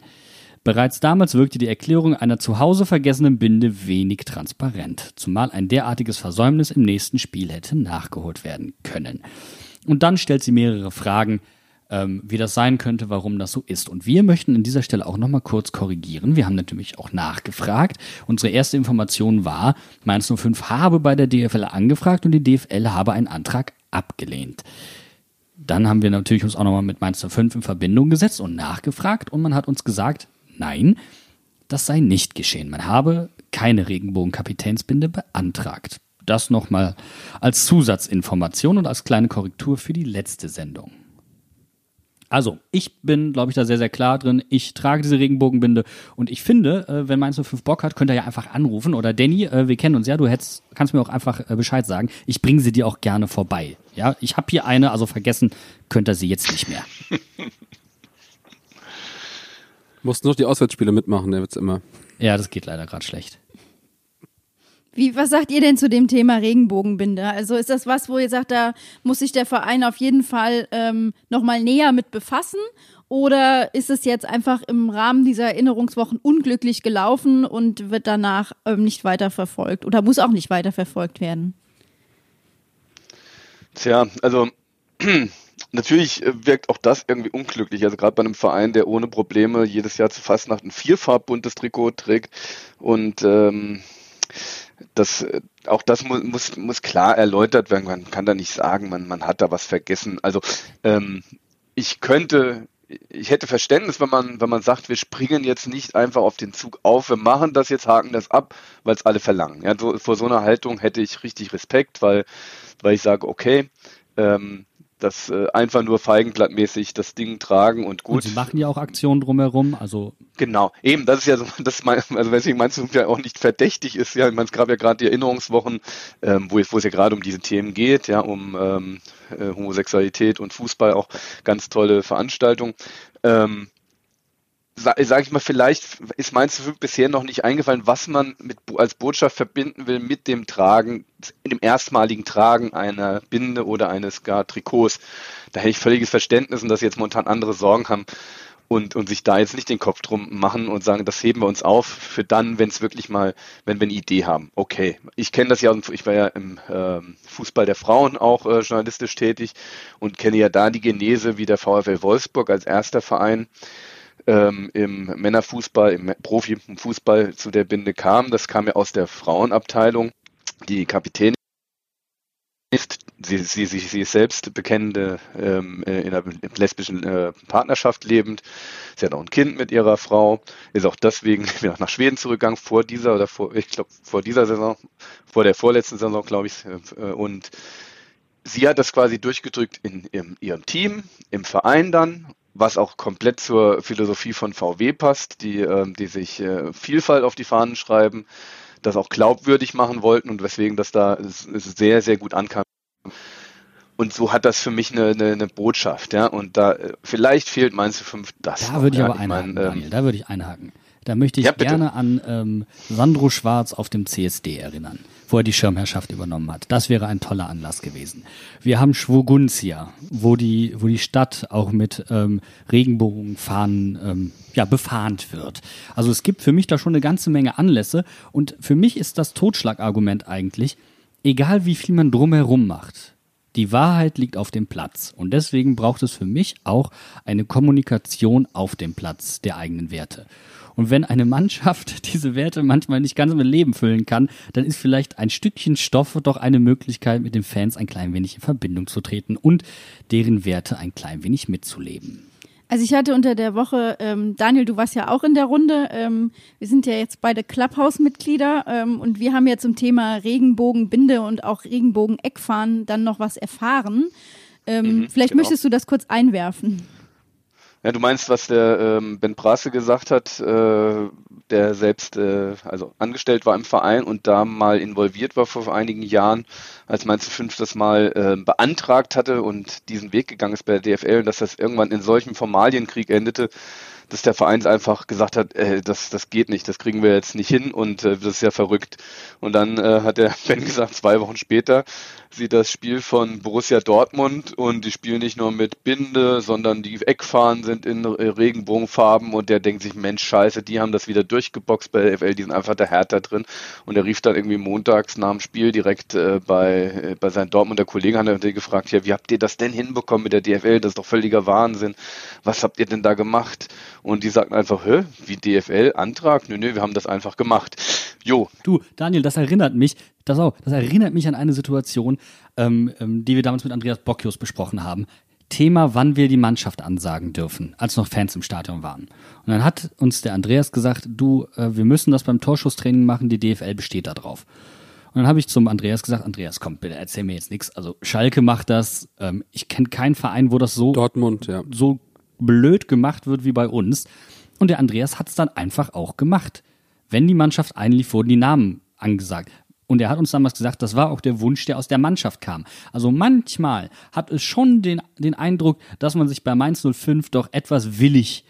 Bereits damals wirkte die Erklärung einer zu Hause vergessenen Binde wenig transparent, zumal ein derartiges Versäumnis im nächsten Spiel hätte nachgeholt werden können. Und dann stellt sie mehrere Fragen, ähm, wie das sein könnte, warum das so ist. Und wir möchten an dieser Stelle auch nochmal kurz korrigieren. Wir haben natürlich auch nachgefragt. Unsere erste Information war, Mainz 05 habe bei der DFL angefragt und die DFL habe einen Antrag abgelehnt. Dann haben wir natürlich uns auch nochmal mit Mainz 05 in Verbindung gesetzt und nachgefragt und man hat uns gesagt, nein, das sei nicht geschehen. Man habe keine Regenbogen-Kapitänsbinde beantragt. Das nochmal als Zusatzinformation und als kleine Korrektur für die letzte Sendung. Also, ich bin, glaube ich, da sehr, sehr klar drin. Ich trage diese Regenbogenbinde und ich finde, äh, wenn Mainz 05 Bock hat, könnt ihr ja einfach anrufen. Oder Danny, äh, wir kennen uns ja, du hättest, kannst mir auch einfach äh, Bescheid sagen. Ich bringe sie dir auch gerne vorbei. Ja, ich habe hier eine, also vergessen könnt ihr sie jetzt nicht mehr. [LAUGHS] Musst nur die Auswärtsspiele mitmachen, der wird's immer. Ja, das geht leider gerade schlecht. Wie, was sagt ihr denn zu dem Thema Regenbogenbinde? Also ist das was, wo ihr sagt, da muss sich der Verein auf jeden Fall ähm, nochmal näher mit befassen? Oder ist es jetzt einfach im Rahmen dieser Erinnerungswochen unglücklich gelaufen und wird danach ähm, nicht weiter verfolgt oder muss auch nicht weiter verfolgt werden? Tja, also [CLEARS THROAT] natürlich äh, wirkt auch das irgendwie unglücklich. Also gerade bei einem Verein, der ohne Probleme jedes Jahr zu Fastnacht ein vierfarbbuntes Trikot trägt und ähm, das, äh, auch das mu muss, muss klar erläutert werden. Man kann da nicht sagen, man, man hat da was vergessen. Also ähm, ich könnte, ich hätte Verständnis, wenn man, wenn man sagt, wir springen jetzt nicht einfach auf den Zug auf, wir machen das jetzt, haken das ab, weil es alle verlangen. Ja, so, vor so einer Haltung hätte ich richtig Respekt, weil, weil ich sage, okay, ähm, das äh, einfach nur feigenglattmäßig das Ding tragen und gut. Und sie machen ja auch Aktionen drumherum, also Genau, eben, das ist ja so, [LAUGHS] das mein, also weswegen meinst du ja auch nicht verdächtig ist, ja, ich meine, es gab ja gerade die Erinnerungswochen, ähm, wo, es- wo es ja gerade um diese Themen geht, ja, um ähm, äh, Homosexualität und Fußball, auch ganz tolle Veranstaltungen. Ähm, sage sag ich mal, vielleicht ist 05 bisher noch nicht eingefallen, was man mit, als Botschaft verbinden will mit dem Tragen, dem erstmaligen Tragen einer Binde oder eines gar Trikots. Da hätte ich völliges Verständnis und dass jetzt momentan andere Sorgen haben und, und sich da jetzt nicht den Kopf drum machen und sagen, das heben wir uns auf für dann, wenn es wirklich mal, wenn wir eine Idee haben. Okay, ich kenne das ja, ich war ja im äh, Fußball der Frauen auch äh, journalistisch tätig und kenne ja da die Genese, wie der VfL Wolfsburg als erster Verein ähm, im Männerfußball, im Profifußball zu der Binde kam. Das kam ja aus der Frauenabteilung. Die Kapitänin ist, sie, sie, sie, sie ist selbst bekennende ähm, äh, in einer lesbischen äh, Partnerschaft lebend. Sie hat auch ein Kind mit ihrer Frau, ist auch deswegen [LAUGHS] wieder nach Schweden zurückgegangen vor dieser oder vor, ich glaube, vor dieser Saison, vor der vorletzten Saison, glaube ich. Äh, und sie hat das quasi durchgedrückt in, in ihrem Team, im Verein dann was auch komplett zur Philosophie von VW passt, die, äh, die sich äh, Vielfalt auf die Fahnen schreiben, das auch glaubwürdig machen wollten und weswegen das da sehr, sehr gut ankam. Und so hat das für mich eine, eine, eine Botschaft, ja. Und da vielleicht fehlt Mainz 5 das. Da würde ich ja. aber einhaken, mein, ähm, Daniel. Da würde ich einhaken. Da möchte ich Ja, gerne an ähm, Sandro Schwarz auf dem CSD erinnern, wo er die Schirmherrschaft übernommen hat. Das wäre ein toller Anlass gewesen. Wir haben Schwogunzia, wo die, wo die Stadt auch mit ähm, Regenbogenfahnen ähm, ja, befahnt wird. Also es gibt für mich da schon eine ganze Menge Anlässe und für mich ist das Totschlagargument eigentlich, egal wie viel man drumherum macht, die Wahrheit liegt auf dem Platz. Und deswegen braucht es für mich auch eine Kommunikation auf dem Platz der eigenen Werte. Und wenn eine Mannschaft [LAUGHS] diese Werte manchmal nicht ganz mit Leben füllen kann, dann ist vielleicht ein Stückchen Stoff doch eine Möglichkeit, mit den Fans ein klein wenig in Verbindung zu treten und deren Werte ein klein wenig mitzuleben. Also ich hatte unter der Woche, ähm, Daniel, du warst ja auch in der Runde. Ähm, wir sind ja jetzt beide Clubhouse-Mitglieder ähm, und wir haben ja zum Thema Regenbogenbinde und auch Regenbogen-Eckfahren dann noch was erfahren. Ähm, Mhm, vielleicht genau. möchtest du das kurz einwerfen. Ja, du meinst, was der ähm, Ben Brasse gesagt hat, äh, der selbst äh, also angestellt war im Verein und da mal involviert war vor einigen Jahren, als Mainz 5 das mal äh, beantragt hatte und diesen Weg gegangen ist bei der DFL und dass das irgendwann in solchem Formalienkrieg endete, dass der Verein einfach gesagt hat, äh, das, das geht nicht, das kriegen wir jetzt nicht hin und äh, das ist ja verrückt. Und dann äh, hat der [LAUGHS] Ben gesagt, zwei Wochen später sieht das Spiel von Borussia Dortmund und die spielen nicht nur mit Binde, sondern die Eckfahnen sind in Regenbogenfarben und der denkt sich, Mensch, scheiße, die haben das wieder durchgeboxt bei der FL, die sind einfach der Härter drin und er rief dann irgendwie montags nach dem Spiel direkt äh, bei, äh, bei seinen Dortmunder Kollegen hat gefragt, ja, wie habt ihr das denn hinbekommen mit der DFL? Das ist doch völliger Wahnsinn. Was habt ihr denn da gemacht? Und die sagten einfach, hä, wie DFL, Antrag? Nö, nö, wir haben das einfach gemacht. Jo, Du, Daniel, das erinnert mich, das auch, das erinnert mich an eine Situation, ähm, ähm, die wir damals mit Andreas Bocchius besprochen haben. Thema, wann wir die Mannschaft ansagen dürfen, als noch Fans im Stadion waren. Und dann hat uns der Andreas gesagt, du, äh, wir müssen das beim Torschusstraining machen, die DFL besteht da drauf. Und dann habe ich zum Andreas gesagt, Andreas, komm, bitte erzähl mir jetzt nichts. Also Schalke macht das, ähm, ich kenne keinen Verein, wo das so Dortmund, ja. so blöd gemacht wird wie bei uns. Und der Andreas hat es dann einfach auch gemacht. Wenn die Mannschaft einlief, wurden die Namen angesagt. Und er hat uns damals gesagt, das war auch der Wunsch, der aus der Mannschaft kam. Also manchmal hat es schon den, den Eindruck, dass man sich bei Mainz 05 doch etwas willig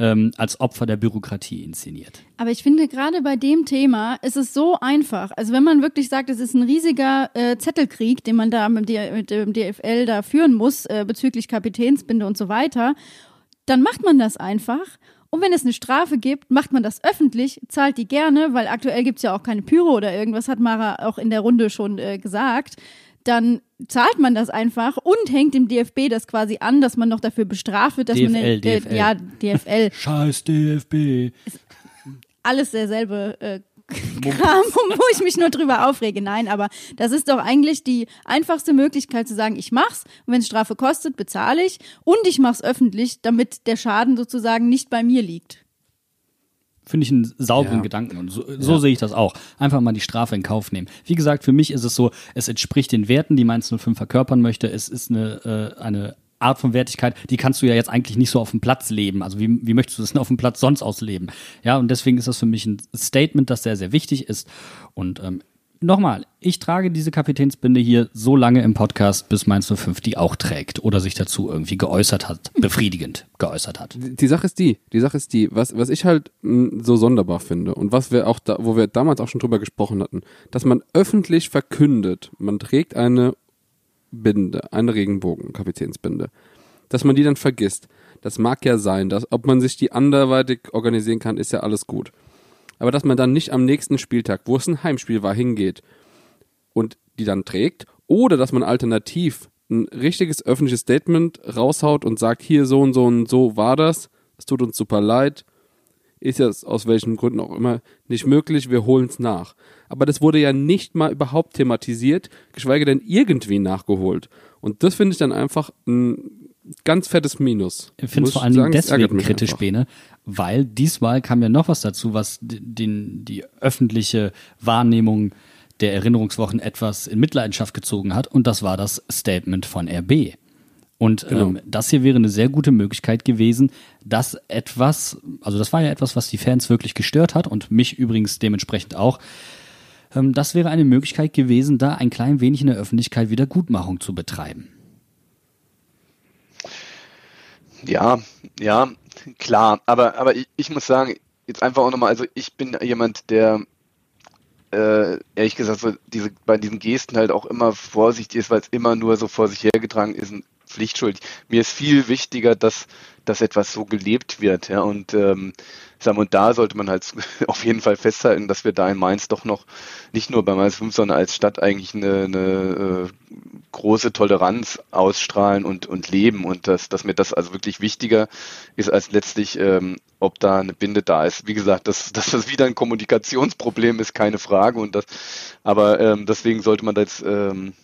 ähm, als Opfer der Bürokratie inszeniert. Aber ich finde, gerade bei dem Thema ist es so einfach. Also wenn man wirklich sagt, es ist ein riesiger äh, Zettelkrieg, den man da mit, mit dem DFL da führen muss, äh, bezüglich Kapitänsbinde und so weiter, dann macht man das einfach. Und wenn es eine Strafe gibt, macht man das öffentlich, zahlt die gerne, weil aktuell gibt's ja auch keine Pyro oder irgendwas, hat Mara auch in der Runde schon äh, gesagt. Dann zahlt man das einfach und hängt dem DFB das quasi an, dass man noch dafür bestraft wird, dass man DFL, eine, DFL. Äh, ja DFL [LAUGHS] Scheiß DFB. alles derselbe äh, Kram, wo ich mich nur drüber aufrege. Nein, aber das ist doch eigentlich die einfachste Möglichkeit zu sagen, ich mach's und wenn es Strafe kostet, bezahle ich und ich mach's öffentlich, damit der Schaden sozusagen nicht bei mir liegt. Finde ich einen sauberen Ja. Gedanken. Und so, so sehe ich das auch. Einfach mal die Strafe in Kauf nehmen. Wie gesagt, für mich ist es so, es entspricht den Werten, die Mainz 05 verkörpern möchte. Es ist eine, äh, eine Art von Wertigkeit, die kannst du ja jetzt eigentlich nicht so auf dem Platz leben. Also wie, wie möchtest du das denn auf dem Platz sonst ausleben? Ja, und deswegen ist das für mich ein Statement, das sehr, sehr wichtig ist. Und ähm, nochmal, ich trage diese Kapitänsbinde hier so lange im Podcast, bis Mainz 05 die auch trägt oder sich dazu irgendwie geäußert hat, befriedigend geäußert hat. Die Sache ist die, die Sache ist die, was, was ich halt mh, so sonderbar finde und was wir auch da, wo wir damals auch schon drüber gesprochen hatten, dass man öffentlich verkündet, man trägt eine Binde, eine Regenbogen-Kapitänsbinde, dass man die dann vergisst. Das mag ja sein, dass, ob man sich die anderweitig organisieren kann, ist ja alles gut. Aber dass man dann nicht am nächsten Spieltag, wo es ein Heimspiel war, hingeht und die dann trägt, oder dass man alternativ ein richtiges öffentliches Statement raushaut und sagt, hier so und so und so war das, es tut uns super leid, ist ja aus welchen Gründen auch immer nicht möglich, wir holen es nach. Aber das wurde ja nicht mal überhaupt thematisiert, geschweige denn irgendwie nachgeholt. Und das finde ich dann einfach ein ganz fettes Minus. Ich finde es vor allen Dingen sagen, deswegen kritisch, einfach. Bene, weil diesmal kam ja noch was dazu, was den, die öffentliche Wahrnehmung der Erinnerungswochen etwas in Mitleidenschaft gezogen hat und das war das Statement von RB. Und Genau. ähm, das hier wäre eine sehr gute Möglichkeit gewesen, dass etwas, also das war ja etwas, was die Fans wirklich gestört hat und mich übrigens dementsprechend auch. Ähm, das wäre eine Möglichkeit gewesen, da ein klein wenig in der Öffentlichkeit Wiedergutmachung zu betreiben. Ja, ja, klar. Aber, aber ich, ich muss sagen, jetzt einfach auch nochmal, also ich bin jemand, der äh, ehrlich gesagt so diese, bei diesen Gesten halt auch immer vorsichtig ist, weil es immer nur so vor sich hergetragen ist und pflichtschuldig. Mir ist viel wichtiger, dass, dass etwas so gelebt wird, ja, und ähm, sagen und da sollte man halt [LAUGHS] auf jeden Fall festhalten, dass wir da in Mainz doch noch nicht nur bei Mainz 5, sondern als Stadt eigentlich eine, eine äh, große Toleranz ausstrahlen und, und leben und dass, dass mir das also wirklich wichtiger ist als letztlich, ähm, ob da eine Binde da ist. Wie gesagt, dass, [LAUGHS] dass das wieder ein Kommunikationsproblem ist, keine Frage. Und das, aber ähm, deswegen sollte man das ähm,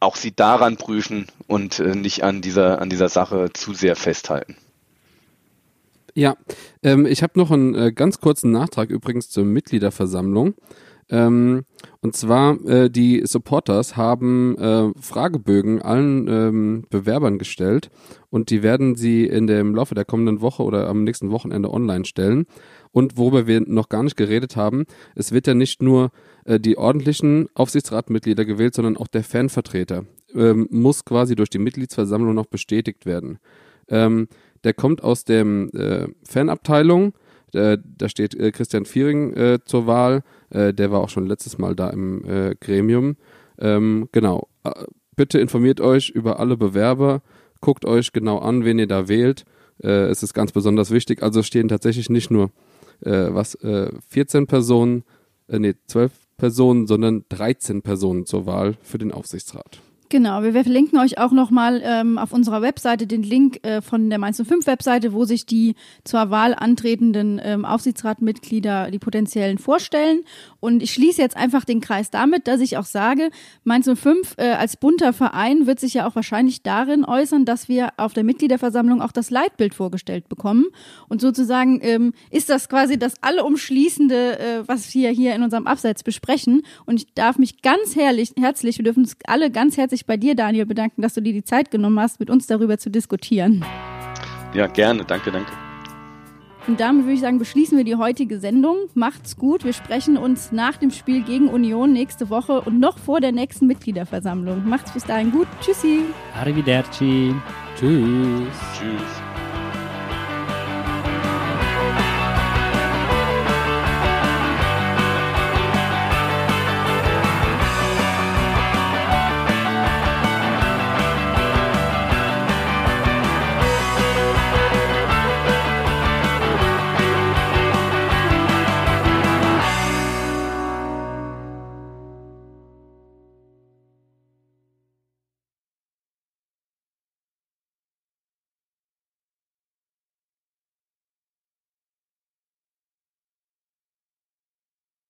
auch sie daran prüfen und äh, nicht an dieser, an dieser Sache zu sehr festhalten. Ja, ähm, ich habe noch einen äh, ganz kurzen Nachtrag übrigens zur Mitgliederversammlung. Ähm, und zwar, äh, die Supporters haben äh, Fragebögen allen ähm, Bewerbern gestellt und die werden sie in dem Laufe der kommenden Woche oder am nächsten Wochenende online stellen. Und worüber wir noch gar nicht geredet haben, es wird ja nicht nur äh, die ordentlichen Aufsichtsratmitglieder gewählt, sondern auch der Fanvertreter ähm, muss quasi durch die Mitgliedsversammlung noch bestätigt werden. Ähm, der kommt aus dem äh, Fanabteilung. Äh, da steht äh, Christian Viering äh, zur Wahl. Äh, der war auch schon letztes Mal da im äh, Gremium. Ähm, genau. Äh, bitte informiert euch über alle Bewerber. Guckt euch genau an, wen ihr da wählt. Äh, es ist ganz besonders wichtig. Also stehen tatsächlich nicht nur äh, was äh, 14 Personen, äh, nee 12 Personen, sondern 13 Personen zur Wahl für den Aufsichtsrat. Genau, wir verlinken euch auch nochmal ähm, auf unserer Webseite den Link äh, von der Mainz 05 Webseite, wo sich die zur Wahl antretenden ähm, Aufsichtsratmitglieder, die potenziellen, vorstellen. Und ich schließe jetzt einfach den Kreis damit, dass ich auch sage, Mainz 05 äh, als bunter Verein wird sich ja auch wahrscheinlich darin äußern, dass wir auf der Mitgliederversammlung auch das Leitbild vorgestellt bekommen. Und sozusagen ähm, ist das quasi das alle umschließende, äh, was wir hier in unserem Abseits besprechen. Und ich darf mich ganz herrlich, herzlich, wir dürfen uns alle ganz herzlich bei dir, Daniel, bedanken, dass du dir die Zeit genommen hast, mit uns darüber zu diskutieren. Ja, gerne. Danke, danke. Und damit würde ich sagen, beschließen wir die heutige Sendung. Macht's gut. Wir sprechen uns nach dem Spiel gegen Union nächste Woche und noch vor der nächsten Mitgliederversammlung. Macht's bis dahin gut. Tschüssi. Arrivederci. Tschüss. Tschüss.